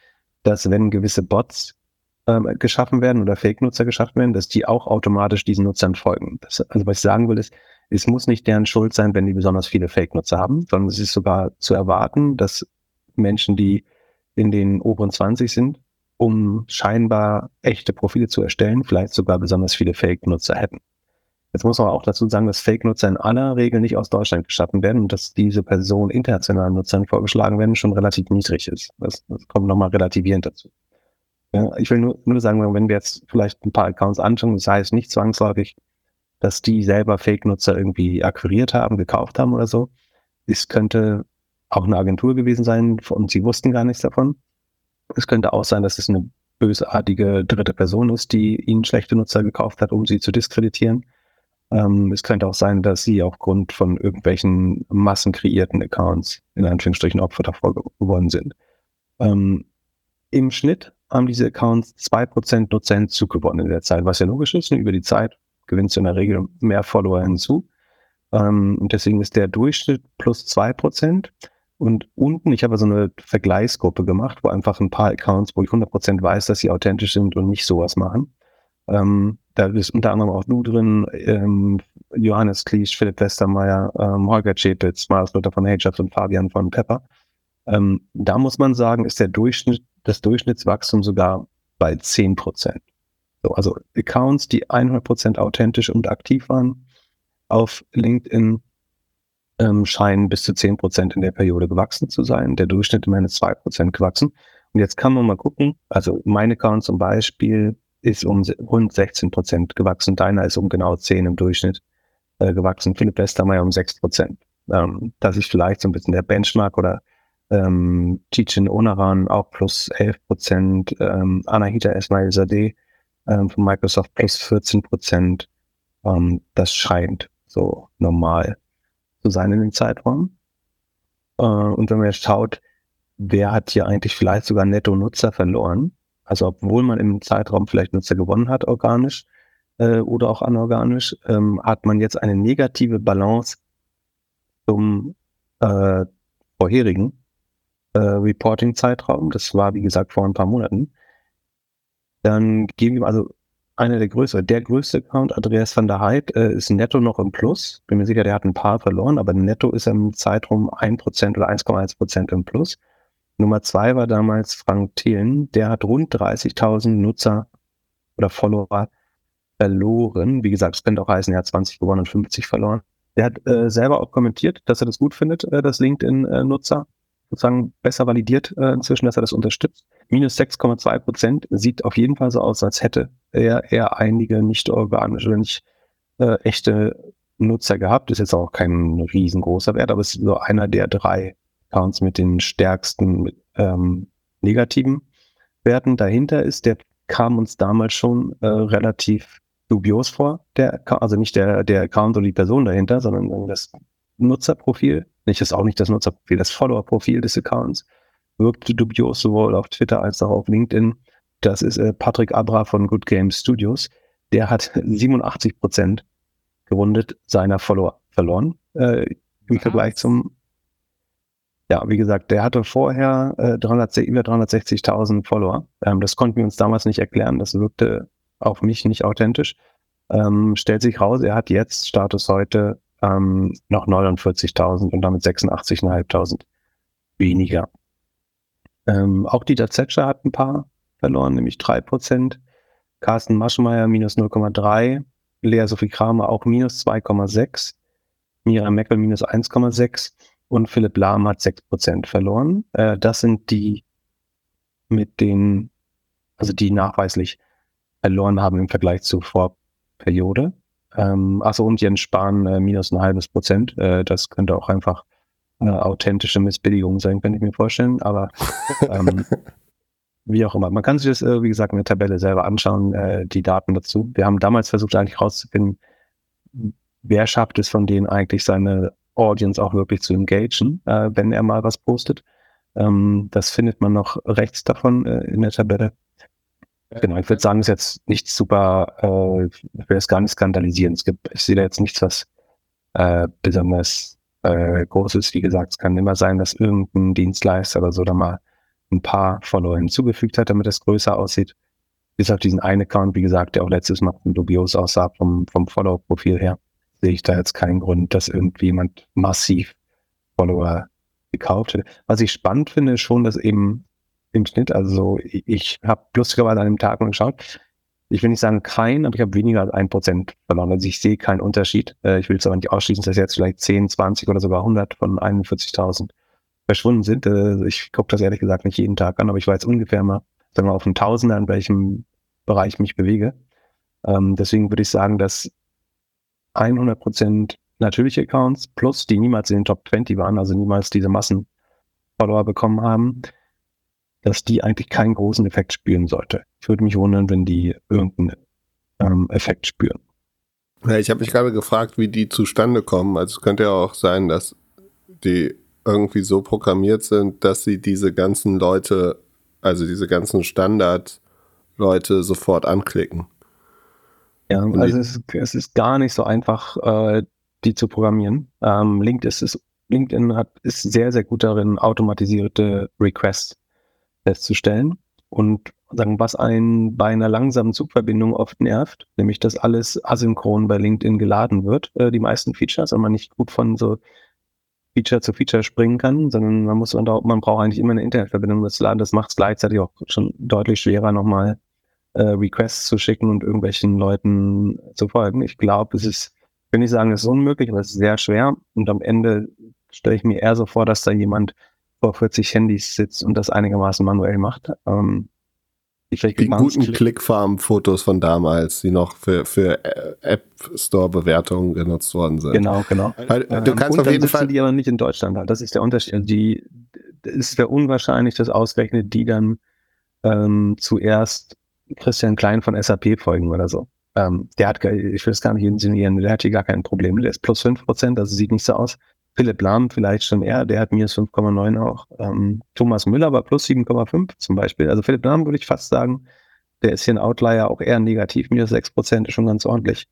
dass wenn gewisse Bots ähm, geschaffen werden oder Fake-Nutzer geschaffen werden, dass die auch automatisch diesen Nutzern folgen. Das, also was ich sagen will, ist, es muss nicht deren Schuld sein, wenn die besonders viele Fake-Nutzer haben, sondern es ist sogar zu erwarten, dass Menschen, die in den oberen 20 sind, um scheinbar echte Profile zu erstellen, vielleicht sogar besonders viele Fake-Nutzer hätten. Jetzt muss man auch dazu sagen, dass Fake-Nutzer in aller Regel nicht aus Deutschland geschaffen werden und dass diese Personen internationalen Nutzern vorgeschlagen werden, schon relativ niedrig ist. Das, das kommt nochmal relativierend dazu. Ja, ich will nur, nur sagen, wenn wir jetzt vielleicht ein paar Accounts anschauen, das heißt nicht zwangsläufig, dass die selber Fake-Nutzer irgendwie akquiriert haben, gekauft haben oder so. Es könnte auch eine Agentur gewesen sein und sie wussten gar nichts davon. Es könnte auch sein, dass es eine bösartige dritte Person ist, die ihnen schlechte Nutzer gekauft hat, um sie zu diskreditieren. Ähm, es könnte auch sein, dass sie aufgrund von irgendwelchen massenkreierten Accounts in Anführungsstrichen Opfer davor geworden sind. Ähm, Im Schnitt haben diese Accounts zwei Prozent Nutzer hinzugewonnen in der Zeit, was ja logisch ist. Und über die Zeit gewinnst du in der Regel mehr Follower hinzu. Ähm, und deswegen ist der Durchschnitt plus zwei Prozent. Und unten, ich habe so eine Vergleichsgruppe gemacht, wo einfach ein paar Accounts, wo ich 100% weiß, dass sie authentisch sind und nicht sowas machen. Ähm, da ist unter anderem auch du drin, ähm, Johannes Kliesch, Philipp Westermeier, ähm, Holger Schäpitz, Marius Luther von Hagerschaft und Fabian von Pepper. Ähm, da muss man sagen, ist der Durchschnitt, das Durchschnittswachstum sogar bei 10%. So, also Accounts, die 100% authentisch und aktiv waren auf LinkedIn, ähm, scheinen bis zu 10 Prozent in der Periode gewachsen zu sein. Der Durchschnitt immerhin ist 2 Prozent gewachsen. Und jetzt kann man mal gucken, also mein Account zum Beispiel ist um rund 16 Prozent gewachsen, deiner ist um genau 10 im Durchschnitt äh, gewachsen, Philipp Westermeier um 6 Prozent. Ähm, das ist vielleicht so ein bisschen der Benchmark oder ähm, Tichin Onaran auch plus 11 Prozent, ähm, Anahita Esmail Zadeh ähm, von Microsoft plus 14 Prozent. Ähm, das scheint so normal zu sein in dem Zeitraum. Äh, und wenn man jetzt schaut, wer hat hier eigentlich vielleicht sogar Netto-Nutzer verloren, also obwohl man im Zeitraum vielleicht Nutzer gewonnen hat, organisch äh, oder auch anorganisch, ähm, hat man jetzt eine negative Balance zum äh, vorherigen äh, Reporting-Zeitraum. Das war, wie gesagt, vor ein paar Monaten. Dann geben wir also einer der größeren, der größte Account, Andreas van der Heid, äh, ist netto noch im Plus. Bin mir sicher, der hat ein paar verloren, aber netto ist er im Zeitraum 1% oder 1,1% im Plus. Nummer zwei war damals Frank Thelen, der hat rund 30.000 Nutzer oder Follower verloren. Wie gesagt, es könnte auch heißen, er hat 20 gewonnen und 50 verloren. Der hat äh, selber auch kommentiert, dass er das gut findet, äh, dass LinkedIn-Nutzer sozusagen besser validiert äh, inzwischen, dass er das unterstützt. Minus 6,2 Prozent sieht auf jeden Fall so aus, als hätte er eher einige nicht organische oder nicht äh, echte Nutzer gehabt. Ist jetzt auch kein riesengroßer Wert, aber es ist so einer der drei Accounts mit den stärksten ähm, negativen Werten. Dahinter ist, der kam uns damals schon äh, relativ dubios vor, der, also nicht der, der Account oder die Person dahinter, sondern das Nutzerprofil nicht ist auch nicht das Nutzerprofil, das Follower-Profil des Accounts wirkte dubios sowohl auf Twitter als auch auf LinkedIn. Das ist äh, Patrick Abra von Good Games Studios. Der hat 87 Prozent gerundet seiner Follower verloren äh, im? Vergleich zum ja, wie gesagt, der hatte vorher äh, 300, über 360.000 Follower. Ähm, das konnten wir uns damals nicht erklären. Das wirkte auf mich nicht authentisch. Ähm, stellt sich raus, er hat jetzt Status heute ähm, noch 49.000 und damit 86.500 weniger. Ähm, auch Dieter Zetscher hat ein paar verloren, nämlich 3%. Carsten Maschmeyer minus 0,3. Lea Sophie Kramer auch minus 2,6. Mira Meckel minus 1,6 und Philipp Lahm hat 6% verloren. Äh, das sind die mit den, also die nachweislich verloren haben im Vergleich zur Vorperiode. Ähm, achso, und Jens Spahn äh, minus ein halbes Prozent. Äh, das könnte auch einfach eine authentische Missbilligung sein, könnte ich mir vorstellen. Aber ähm, wie auch immer. Man kann sich das, äh, wie gesagt, in der Tabelle selber anschauen, äh, die Daten dazu. Wir haben damals versucht, eigentlich rauszufinden, wer schafft es von denen eigentlich seine Audience auch wirklich zu engagen, äh, wenn er mal was postet. Ähm, das findet man noch rechts davon äh, in der Tabelle. Genau, ich würde sagen, es ist jetzt nichts super, äh, ich will es gar nicht skandalisieren. Es gibt, ich sehe da jetzt nichts, was äh, besonders äh, groß ist. Wie gesagt, es kann immer sein, dass irgendein Dienstleister oder so da mal ein paar Follower hinzugefügt hat, damit es größer aussieht. Bis auf diesen einen Account, wie gesagt, der auch letztes Mal dubios aussah vom, vom Follower-Profil her, sehe ich da jetzt keinen Grund, dass irgendjemand massiv Follower gekauft hätte. Was ich spannend finde, ist schon, dass eben im Schnitt. Also ich habe lustigerweise an dem Tag mal geschaut. Ich will nicht sagen kein, aber ich habe weniger als ein Prozent verloren. Also ich sehe keinen Unterschied. Äh, ich will es aber nicht ausschließen, dass jetzt vielleicht 10, 20 oder sogar 100 von 41.000 verschwunden sind. Äh, ich gucke das ehrlich gesagt nicht jeden Tag an, aber ich weiß ungefähr mal, sagen wir auf einen Tausender, in welchem Bereich ich mich bewege. Ähm, deswegen würde ich sagen, dass 100 Prozent natürliche Accounts plus die niemals in den Top 20 waren, also niemals diese Massenfollower bekommen haben, dass die eigentlich keinen großen Effekt spüren sollte. Ich würde mich wundern, wenn die irgendeinen ähm, Effekt spüren. Ja, ich habe mich gerade gefragt, wie die zustande kommen. Also es könnte ja auch sein, dass die irgendwie so programmiert sind, dass sie diese ganzen Leute, also diese ganzen Standard-Leute sofort anklicken. Ja, also es ist, es ist, gar nicht so einfach, äh, die zu programmieren. Ähm, LinkedIn, ist, LinkedIn hat, ist sehr, sehr gut darin, automatisierte Requests festzustellen. Und sagen, was einen bei einer langsamen Zugverbindung oft nervt, nämlich dass alles asynchron bei LinkedIn geladen wird, äh, die meisten Features, und man nicht gut von so Feature zu Feature springen kann, sondern man muss, man, man braucht eigentlich immer eine Internetverbindung, um das zu laden. Das macht es gleichzeitig auch schon deutlich schwerer, nochmal äh, Requests zu schicken und irgendwelchen Leuten zu folgen. Ich glaube, es ist will nicht sagen, es ist unmöglich, aber es ist sehr schwer. Und am Ende stelle ich mir eher so vor, dass da jemand vor 40 Handys sitzt und das einigermaßen manuell macht. Ähm, die, guten Clickfarm-Fotos von damals, die noch für, für App Store-Bewertungen genutzt worden sind. Genau, genau. Weil, du ähm, kannst auf jeden Fall. die aber nicht in Deutschland halt. Das ist der Unterschied. Die ist sehr unwahrscheinlich, dass ausgerechnet die dann ähm, zuerst Christian Klein von SAP folgen oder so. Ähm, der hat, ich will es gar nicht insinuieren, der hat hier gar kein Problem. Der ist plus 5 Prozent, also sieht nicht so aus. Philipp Lahm vielleicht schon eher, der hat minus 5,9 auch. Ähm, Thomas Müller war plus 7,5 zum Beispiel. Also Philipp Lahm würde ich fast sagen, der ist hier ein Outlier auch eher negativ, minus 6 Prozent ist schon ganz ordentlich.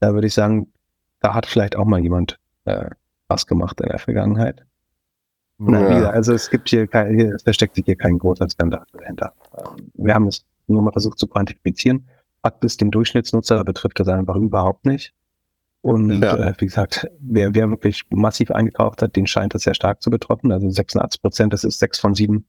Da würde ich sagen, da hat vielleicht auch mal jemand äh, was gemacht in der Vergangenheit. Ja. Nein, also es gibt hier, kein, hier es versteckt sich hier kein großer Skandal dahinter. Ähm, wir haben es nur mal versucht zu quantifizieren. Fakt ist, den Durchschnittsnutzer betrifft das einfach überhaupt nicht. Und ja. äh, wie gesagt, wer, wer wirklich massiv eingekauft hat, den scheint das sehr stark zu betreffen. Also 86 Prozent, das ist sechs von sieben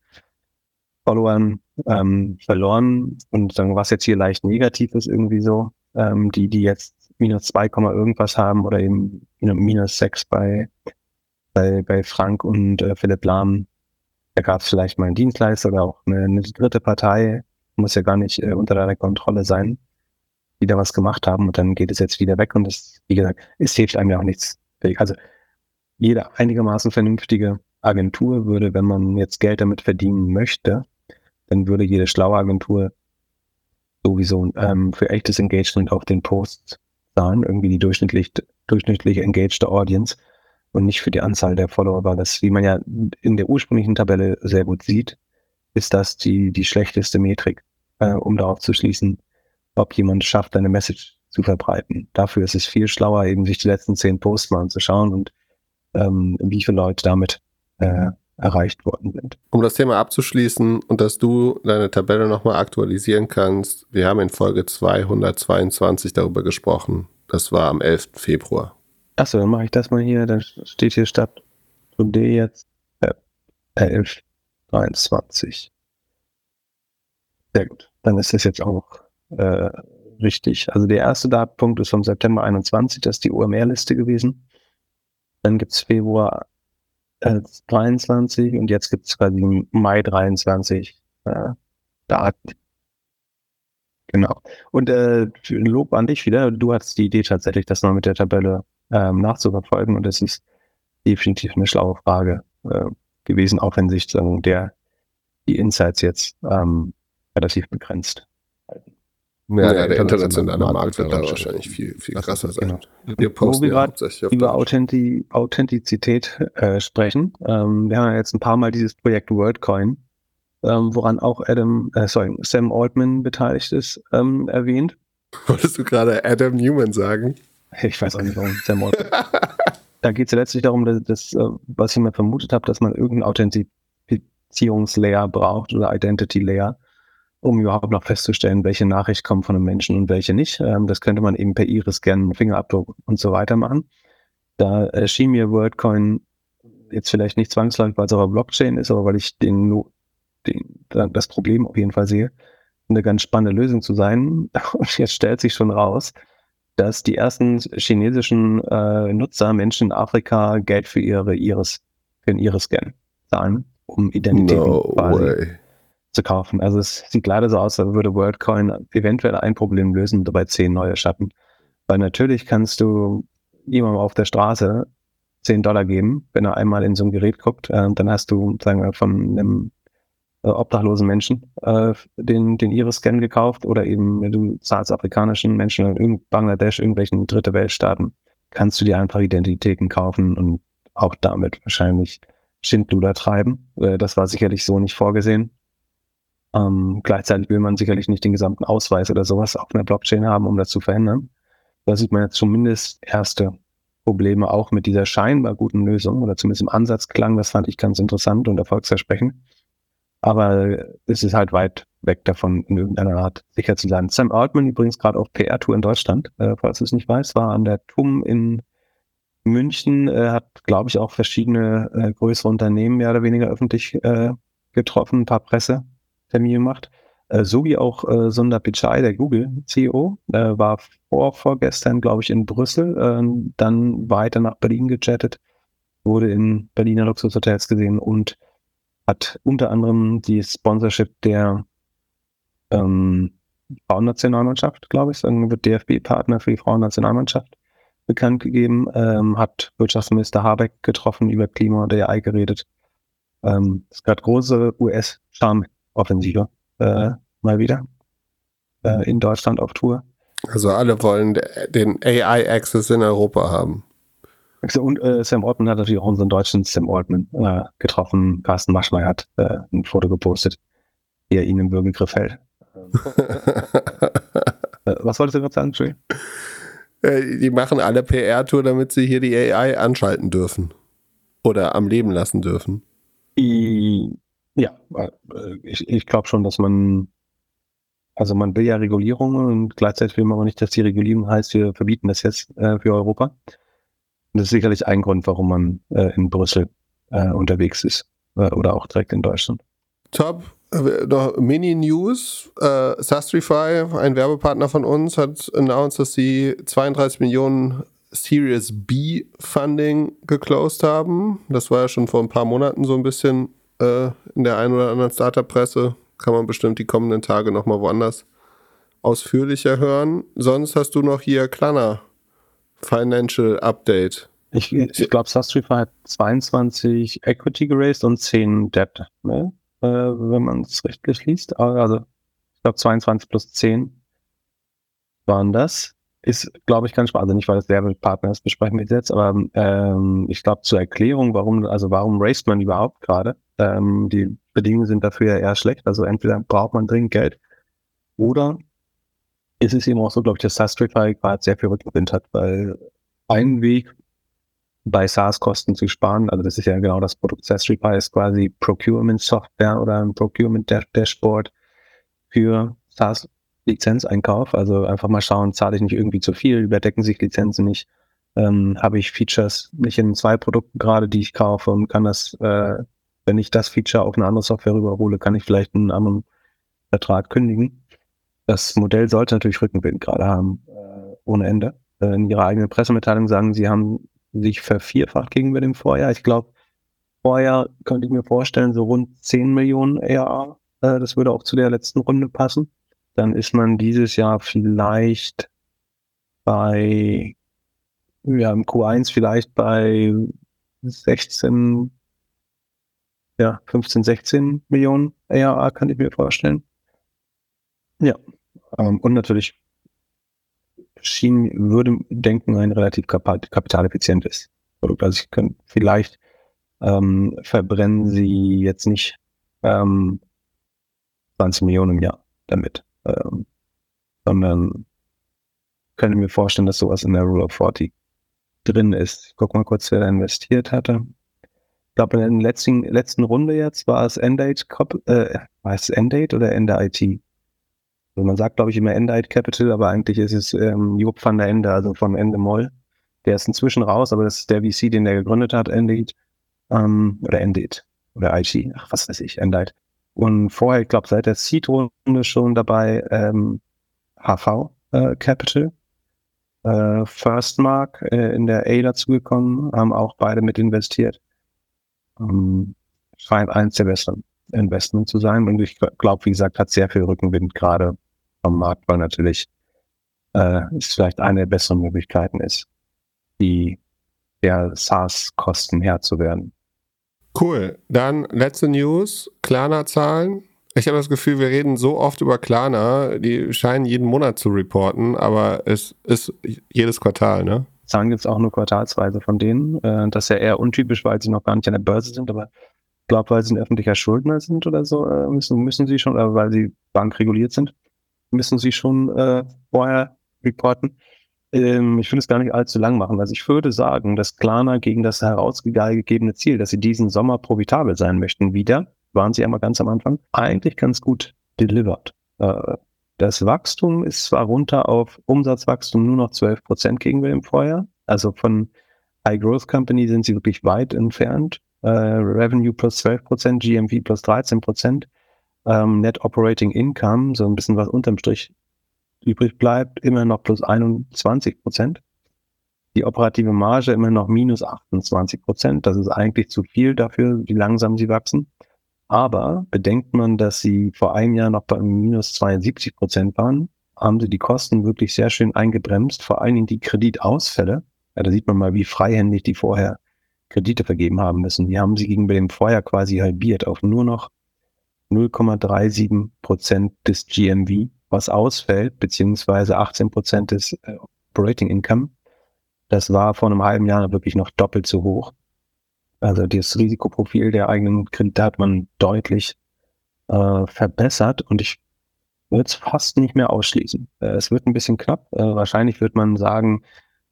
Followern ähm, verloren. Und sagen, was jetzt hier leicht negativ ist, irgendwie so, ähm, die, die jetzt minus zwei irgendwas haben oder eben minus sechs bei, bei, bei Frank und äh, Philipp Lahm. Da gab es vielleicht mal einen Dienstleister oder auch eine, eine dritte Partei, muss ja gar nicht äh, unter deiner Kontrolle sein wieder was gemacht haben und dann geht es jetzt wieder weg und das, wie gesagt, es hilft einem ja auch nichts. Also jede einigermaßen vernünftige Agentur würde, wenn man jetzt Geld damit verdienen möchte, dann würde jede schlaue Agentur sowieso ähm, für echtes Engagement auf den Posts zahlen, irgendwie die durchschnittlich, durchschnittlich engaged Audience und nicht für die Anzahl der Follower, weil das, wie man ja in der ursprünglichen Tabelle sehr gut sieht, ist das die, die schlechteste Metrik, äh, um darauf zu schließen, ob jemand schafft, eine Message zu verbreiten. Dafür ist es viel schlauer, eben sich die letzten zehn Posts mal anzuschauen und ähm, wie viele Leute damit äh, erreicht worden sind. Um das Thema abzuschließen und dass du deine Tabelle nochmal aktualisieren kannst, wir haben in Folge 222 darüber gesprochen. Das war am 11. Februar. Achso, dann mache ich das mal hier. Dann steht hier statt Today jetzt äh, 11, 23. Sehr gut. Dann ist das jetzt auch äh, richtig. Also der erste Datenpunkt ist vom September 21, das ist die OMR-Liste gewesen. Dann gibt es Februar äh, 23 und jetzt gibt es quasi Mai 23 äh, Daten. Genau. Und äh, Lob an dich wieder. Du hattest die Idee tatsächlich, das mal mit der Tabelle ähm, nachzuverfolgen und es ist definitiv eine schlaue Frage äh, gewesen, auch wenn sich sagen, der die Insights jetzt ähm, relativ begrenzt halten. Ja, ja, der internationale Markt, Markt wird dann wahrscheinlich viel, viel krasser sein. Genau. Wir posten Wo wir gerade über Authenti Authentizität äh, sprechen. Ähm, wir haben ja jetzt ein paar Mal dieses Projekt WordCoin, ähm, woran auch Adam, äh, sorry, Sam Altman beteiligt ist, ähm, erwähnt. Wolltest du gerade Adam Newman sagen? Ich weiß auch nicht, warum Sam Altman. da geht es ja letztlich darum, dass, dass, äh, was ich mir vermutet habe, dass man irgendeinen Authentifizierungslayer braucht oder Identity Layer um überhaupt noch festzustellen, welche Nachricht kommt von einem Menschen und welche nicht. Ähm, das könnte man eben per Iris-Scan, Fingerabdruck und so weiter machen. Da erschien mir WordCoin jetzt vielleicht nicht zwangsläufig, weil es auf der Blockchain ist, aber weil ich den, den, das Problem auf jeden Fall sehe, eine ganz spannende Lösung zu sein. Und jetzt stellt sich schon raus, dass die ersten chinesischen äh, Nutzer, Menschen in Afrika, Geld für ihre Iris, für den Iris-Scan zahlen, um Identitäten no quasi way zu kaufen. Also es sieht leider so aus, als würde WorldCoin eventuell ein Problem lösen und dabei zehn neue schaffen. Weil natürlich kannst du jemandem auf der Straße 10 Dollar geben, wenn er einmal in so ein Gerät guckt, äh, dann hast du, sagen wir, von einem äh, obdachlosen Menschen äh, den, den Iris-Scan gekauft oder eben, wenn du zahlst afrikanischen Menschen in Bangladesch, irgendwelchen dritte Weltstaaten, kannst du dir einfach Identitäten kaufen und auch damit wahrscheinlich Schindluder treiben. Äh, das war sicherlich so nicht vorgesehen. Ähm, gleichzeitig will man sicherlich nicht den gesamten Ausweis oder sowas auf einer Blockchain haben, um das zu verändern. Da sieht man jetzt zumindest erste Probleme auch mit dieser scheinbar guten Lösung oder zumindest im Ansatz klang. Das fand ich ganz interessant und erfolgsversprechend. Aber es ist halt weit weg davon, in irgendeiner Art sicher zu sein. Sam Altman übrigens gerade auf PR-Tour in Deutschland, äh, falls du es nicht weißt, war an der TUM in München, äh, hat, glaube ich, auch verschiedene äh, größere Unternehmen mehr oder weniger öffentlich äh, getroffen, ein paar Presse Termin gemacht. Äh, so wie auch äh, Sundar Pichai, der Google-CEO, äh, war vor, vorgestern, glaube ich, in Brüssel, äh, dann weiter nach Berlin gechattet, wurde in Berliner Luxushotels gesehen und hat unter anderem die Sponsorship der ähm, Frauennationalmannschaft, glaube ich, dann wird DFB-Partner für die Frauennationalmannschaft bekannt gegeben, ähm, hat Wirtschaftsminister Habeck getroffen, über Klima und AI geredet. Ähm, es gab große US-Charme-Offensive äh, mal wieder äh, in Deutschland auf Tour. Also alle wollen den AI-Access in Europa haben. Und äh, Sam Altman hat natürlich auch unseren deutschen Sam Altman äh, getroffen. Carsten Maschmeyer hat äh, ein Foto gepostet, wie er ihnen im Würgegriff hält. Äh, was wolltest du gerade sagen, Entschuldigung? Äh, die machen alle PR-Tour, damit sie hier die AI anschalten dürfen. Oder am Leben lassen dürfen. Ja, äh, ich, ich glaube schon, dass man, also man will ja Regulierungen und gleichzeitig will man aber nicht, dass die Regulierung heißt, wir verbieten das jetzt äh, für Europa. Und das ist sicherlich ein Grund, warum man äh, in Brüssel äh, unterwegs ist äh, oder auch direkt in Deutschland. Top. Äh, noch Mini-News. Äh, Sastrify, ein Werbepartner von uns, hat announced, dass sie 32 Millionen Series B Funding geclosed haben. Das war ja schon vor ein paar Monaten so ein bisschen äh, in der einen oder anderen Startup-Presse. Kann man bestimmt die kommenden Tage nochmal woanders ausführlicher hören. Sonst hast du noch hier Klarna Financial Update. Ich, ich glaube, Sastrify hat 22 Equity geraced und 10 Debt, ne? äh, wenn man es richtig liest. Also, ich glaube, 22 plus 10 waren das ist, glaube ich, ganz spannend. Also nicht, weil das Werbepartner ist, besprechen wir jetzt, aber ähm, ich glaube zur Erklärung, warum, also warum raced man überhaupt gerade? Ähm, die Bedingungen sind dafür ja eher schlecht. Also entweder braucht man dringend Geld oder ist es eben auch so, glaube ich, dass Sastrify gerade sehr viel Rückenwind hat, weil ein Weg bei SaaS-Kosten zu sparen, also das ist ja genau das Produkt Sastrify, ist quasi Procurement-Software oder ein Procurement-Dashboard für SaaS Lizenzeinkauf. Also einfach mal schauen, zahle ich nicht irgendwie zu viel, überdecken sich Lizenzen nicht, ähm, habe ich Features nicht in zwei Produkten gerade, die ich kaufe und kann das, äh, wenn ich das Feature auf eine andere Software rüberhole, kann ich vielleicht einen anderen Vertrag kündigen. Das Modell sollte natürlich Rückenwind gerade haben, äh, ohne Ende. Äh, in ihrer eigenen Pressemitteilung sagen, sie haben sich vervierfacht gegenüber dem Vorjahr. Ich glaube, vorher könnte ich mir vorstellen, so rund 10 Millionen ARA. Äh, das würde auch zu der letzten Runde passen dann ist man dieses Jahr vielleicht bei, ja, im Q1 vielleicht bei 16, ja, 15, 16 Millionen ARA, kann ich mir vorstellen. Ja, ähm, und natürlich schien, würde denken, ein relativ kapitaleffizientes Produkt. Also ich könnte vielleicht ähm, verbrennen sie jetzt nicht ähm, 20 Millionen im Jahr damit ähm, sondern könnte mir vorstellen, dass sowas in der Rule of 40 drin ist. Ich guck mal kurz, wer da investiert hatte. Ich glaube, in der letzten, letzten Runde jetzt war es Endate, äh, war es Endate oder Ende IT? Also man sagt, glaube ich, immer Endite Capital, aber eigentlich ist es ähm, Job van der Ende, also von Ende Moll. Der ist inzwischen raus, aber das ist der VC, den der gegründet hat, Endate. Ähm, oder Endate. Oder IT. Ach, was weiß ich, Endite. Und vorher, ich glaube, seit der Seed-Runde schon dabei ähm, HV äh, Capital, äh, Firstmark äh, in der A dazugekommen, haben auch beide mit investiert. Ähm, scheint eins der besseren Investments zu sein. Und ich glaube, wie gesagt, hat sehr viel Rückenwind gerade vom Markt, weil natürlich äh, es vielleicht eine der besseren Möglichkeiten ist, die der SaaS-Kosten Herr zu werden. Cool. Dann letzte News, Klarna-Zahlen. Ich habe das Gefühl, wir reden so oft über Klarna, die scheinen jeden Monat zu reporten, aber es ist jedes Quartal, ne? Zahlen gibt es auch nur quartalsweise von denen. Äh, das ist ja eher untypisch, weil sie noch gar nicht an der Börse sind, aber ich glaube, weil sie ein öffentlicher Schuldner sind oder so, äh, müssen, müssen sie schon, oder weil sie bankreguliert sind, müssen sie schon äh, vorher reporten. Ähm, ich will es gar nicht allzu lang machen. Also ich würde sagen, dass Klarna gegen das herausgegebene Ziel, dass sie diesen Sommer profitabel sein möchten, wieder, waren sie einmal ganz am Anfang, eigentlich ganz gut delivered. Äh, das Wachstum ist zwar runter auf Umsatzwachstum nur noch 12 Prozent gegenüber dem Vorjahr. Also von High Growth Company sind sie wirklich weit entfernt. Äh, Revenue plus 12 Prozent, GMV plus 13 Prozent. ähm, Net Operating Income, so ein bisschen was unterm Strich übrig bleibt, immer noch plus 21 Prozent. Die operative Marge immer noch minus 28 Prozent. Das ist eigentlich zu viel dafür, wie langsam sie wachsen. Aber bedenkt man, dass sie vor einem Jahr noch bei minus 72 Prozent waren, haben sie die Kosten wirklich sehr schön eingebremst, vor allen Dingen die Kreditausfälle. Ja, da sieht man mal, wie freihändig die vorher Kredite vergeben haben müssen. Die haben sie gegenüber dem Vorjahr quasi halbiert auf nur noch 0,37 Prozent des GMV, was ausfällt, beziehungsweise 18 Prozent des äh, Operating Income. Das war vor einem halben Jahr wirklich noch doppelt so hoch. Also das Risikoprofil der eigenen Kredite hat man deutlich äh, verbessert und ich würde es fast nicht mehr ausschließen. Äh, es wird ein bisschen knapp. Äh, wahrscheinlich wird man sagen,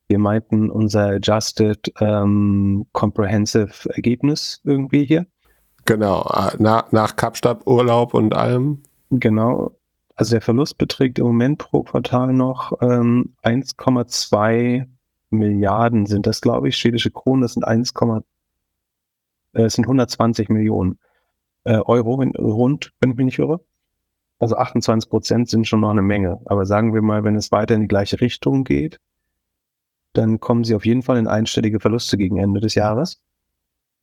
wir meinten unser Adjusted ähm, Comprehensive Ergebnis irgendwie hier. Genau, äh, nach, nach Kapstadt, Urlaub und allem. Genau. Also der Verlust beträgt im Moment pro Quartal noch ähm, 1,2 Milliarden sind das, glaube ich, schwedische Kronen. Das sind 1, äh, sind 120 Millionen äh, Euro wenn, rund, wenn ich mich nicht irre. Also 28 Prozent sind schon noch eine Menge. Aber sagen wir mal, wenn es weiter in die gleiche Richtung geht, dann kommen sie auf jeden Fall in einstellige Verluste gegen Ende des Jahres.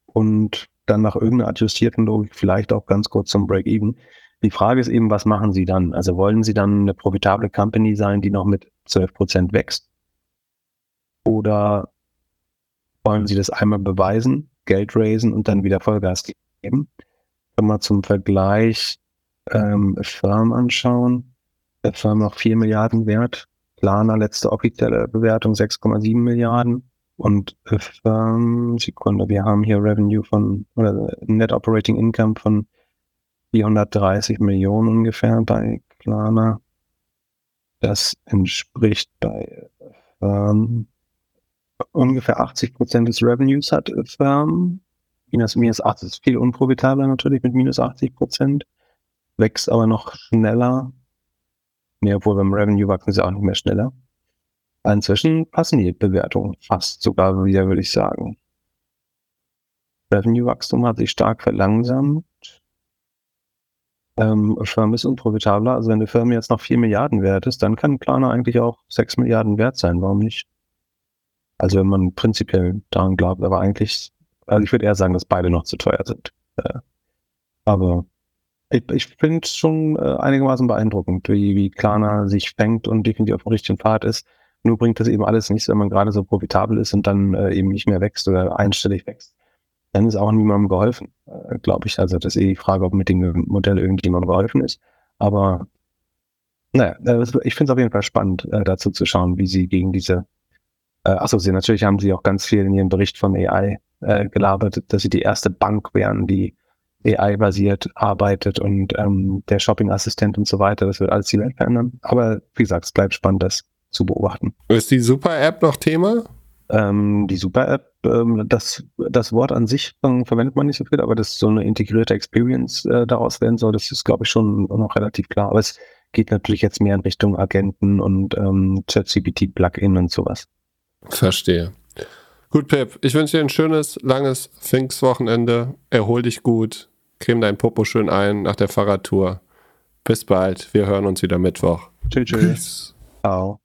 Und dann nach irgendeiner adjustierten Logik vielleicht auch ganz kurz zum Break-Even. Die Frage ist eben, was machen Sie dann? Also wollen Sie dann eine profitable Company sein, die noch mit 12 Prozent wächst? Oder wollen Sie das einmal beweisen, Geld raisen und dann wieder Vollgas geben? Wenn wir zum Vergleich ähm, Firm anschauen, der Firm noch 4 Milliarden wert, Planer letzte offizielle Bewertung 6,7 Milliarden und Firm, Sekunde, wir haben hier Revenue von, oder Net Operating Income von 430 Millionen ungefähr bei Planer. Das entspricht bei Firm ungefähr 80 Prozent des Revenues hat Firm. Minus, minus 80 ist viel unprofitabler natürlich mit minus 80 Prozent. Wächst aber noch schneller. Nee, obwohl beim Revenue wachsen sie auch nicht mehr schneller. Inzwischen passen die Bewertungen fast sogar wieder, würde ich sagen. Revenue-Wachstum hat sich stark verlangsamt. Ähm, Firma ist unprofitabler. Also wenn eine Firma jetzt noch 4 Milliarden wert ist, dann kann Planer eigentlich auch 6 Milliarden wert sein. Warum nicht? Also wenn man prinzipiell daran glaubt, aber eigentlich, also ich würde eher sagen, dass beide noch zu teuer sind. Äh, aber ich, ich finde es schon äh, einigermaßen beeindruckend, wie, wie Klarna sich fängt und definitiv auf dem richtigen Pfad ist. Nur bringt das eben alles nichts, wenn man gerade so profitabel ist und dann äh, eben nicht mehr wächst oder einstellig wächst. Dann ist auch niemandem geholfen, äh, glaube ich. Also das ist eh die Frage, ob mit dem Modell irgendjemandem geholfen ist. Aber naja, äh, ich finde es auf jeden Fall spannend, äh, dazu zu schauen, wie sie gegen diese äh, achso, sie natürlich haben sie auch ganz viel in ihrem Bericht von AI äh, gelabert, dass sie die erste Bank wären, die AI-basiert arbeitet und ähm, der Shopping-Assistent und so weiter. Das wird alles die Welt verändern. Aber wie gesagt, es bleibt spannend, das zu beobachten. Ist die Super-App noch Thema? Ähm, die Super-App, ähm, das, das Wort an sich ähm, verwendet man nicht so viel, aber dass so eine integrierte Experience äh, daraus werden soll, das ist, glaube ich, schon noch relativ klar. Aber es geht natürlich jetzt mehr in Richtung Agenten und ähm, ChatGPT-Plugin und sowas. Verstehe. Gut, Pip, ich wünsche dir ein schönes, langes Pfingstwochenende. Erhol dich gut. Creme dein Popo schön ein nach der Fahrradtour. Bis bald. Wir hören uns wieder Mittwoch. Tschüss. tschüss. Ciao.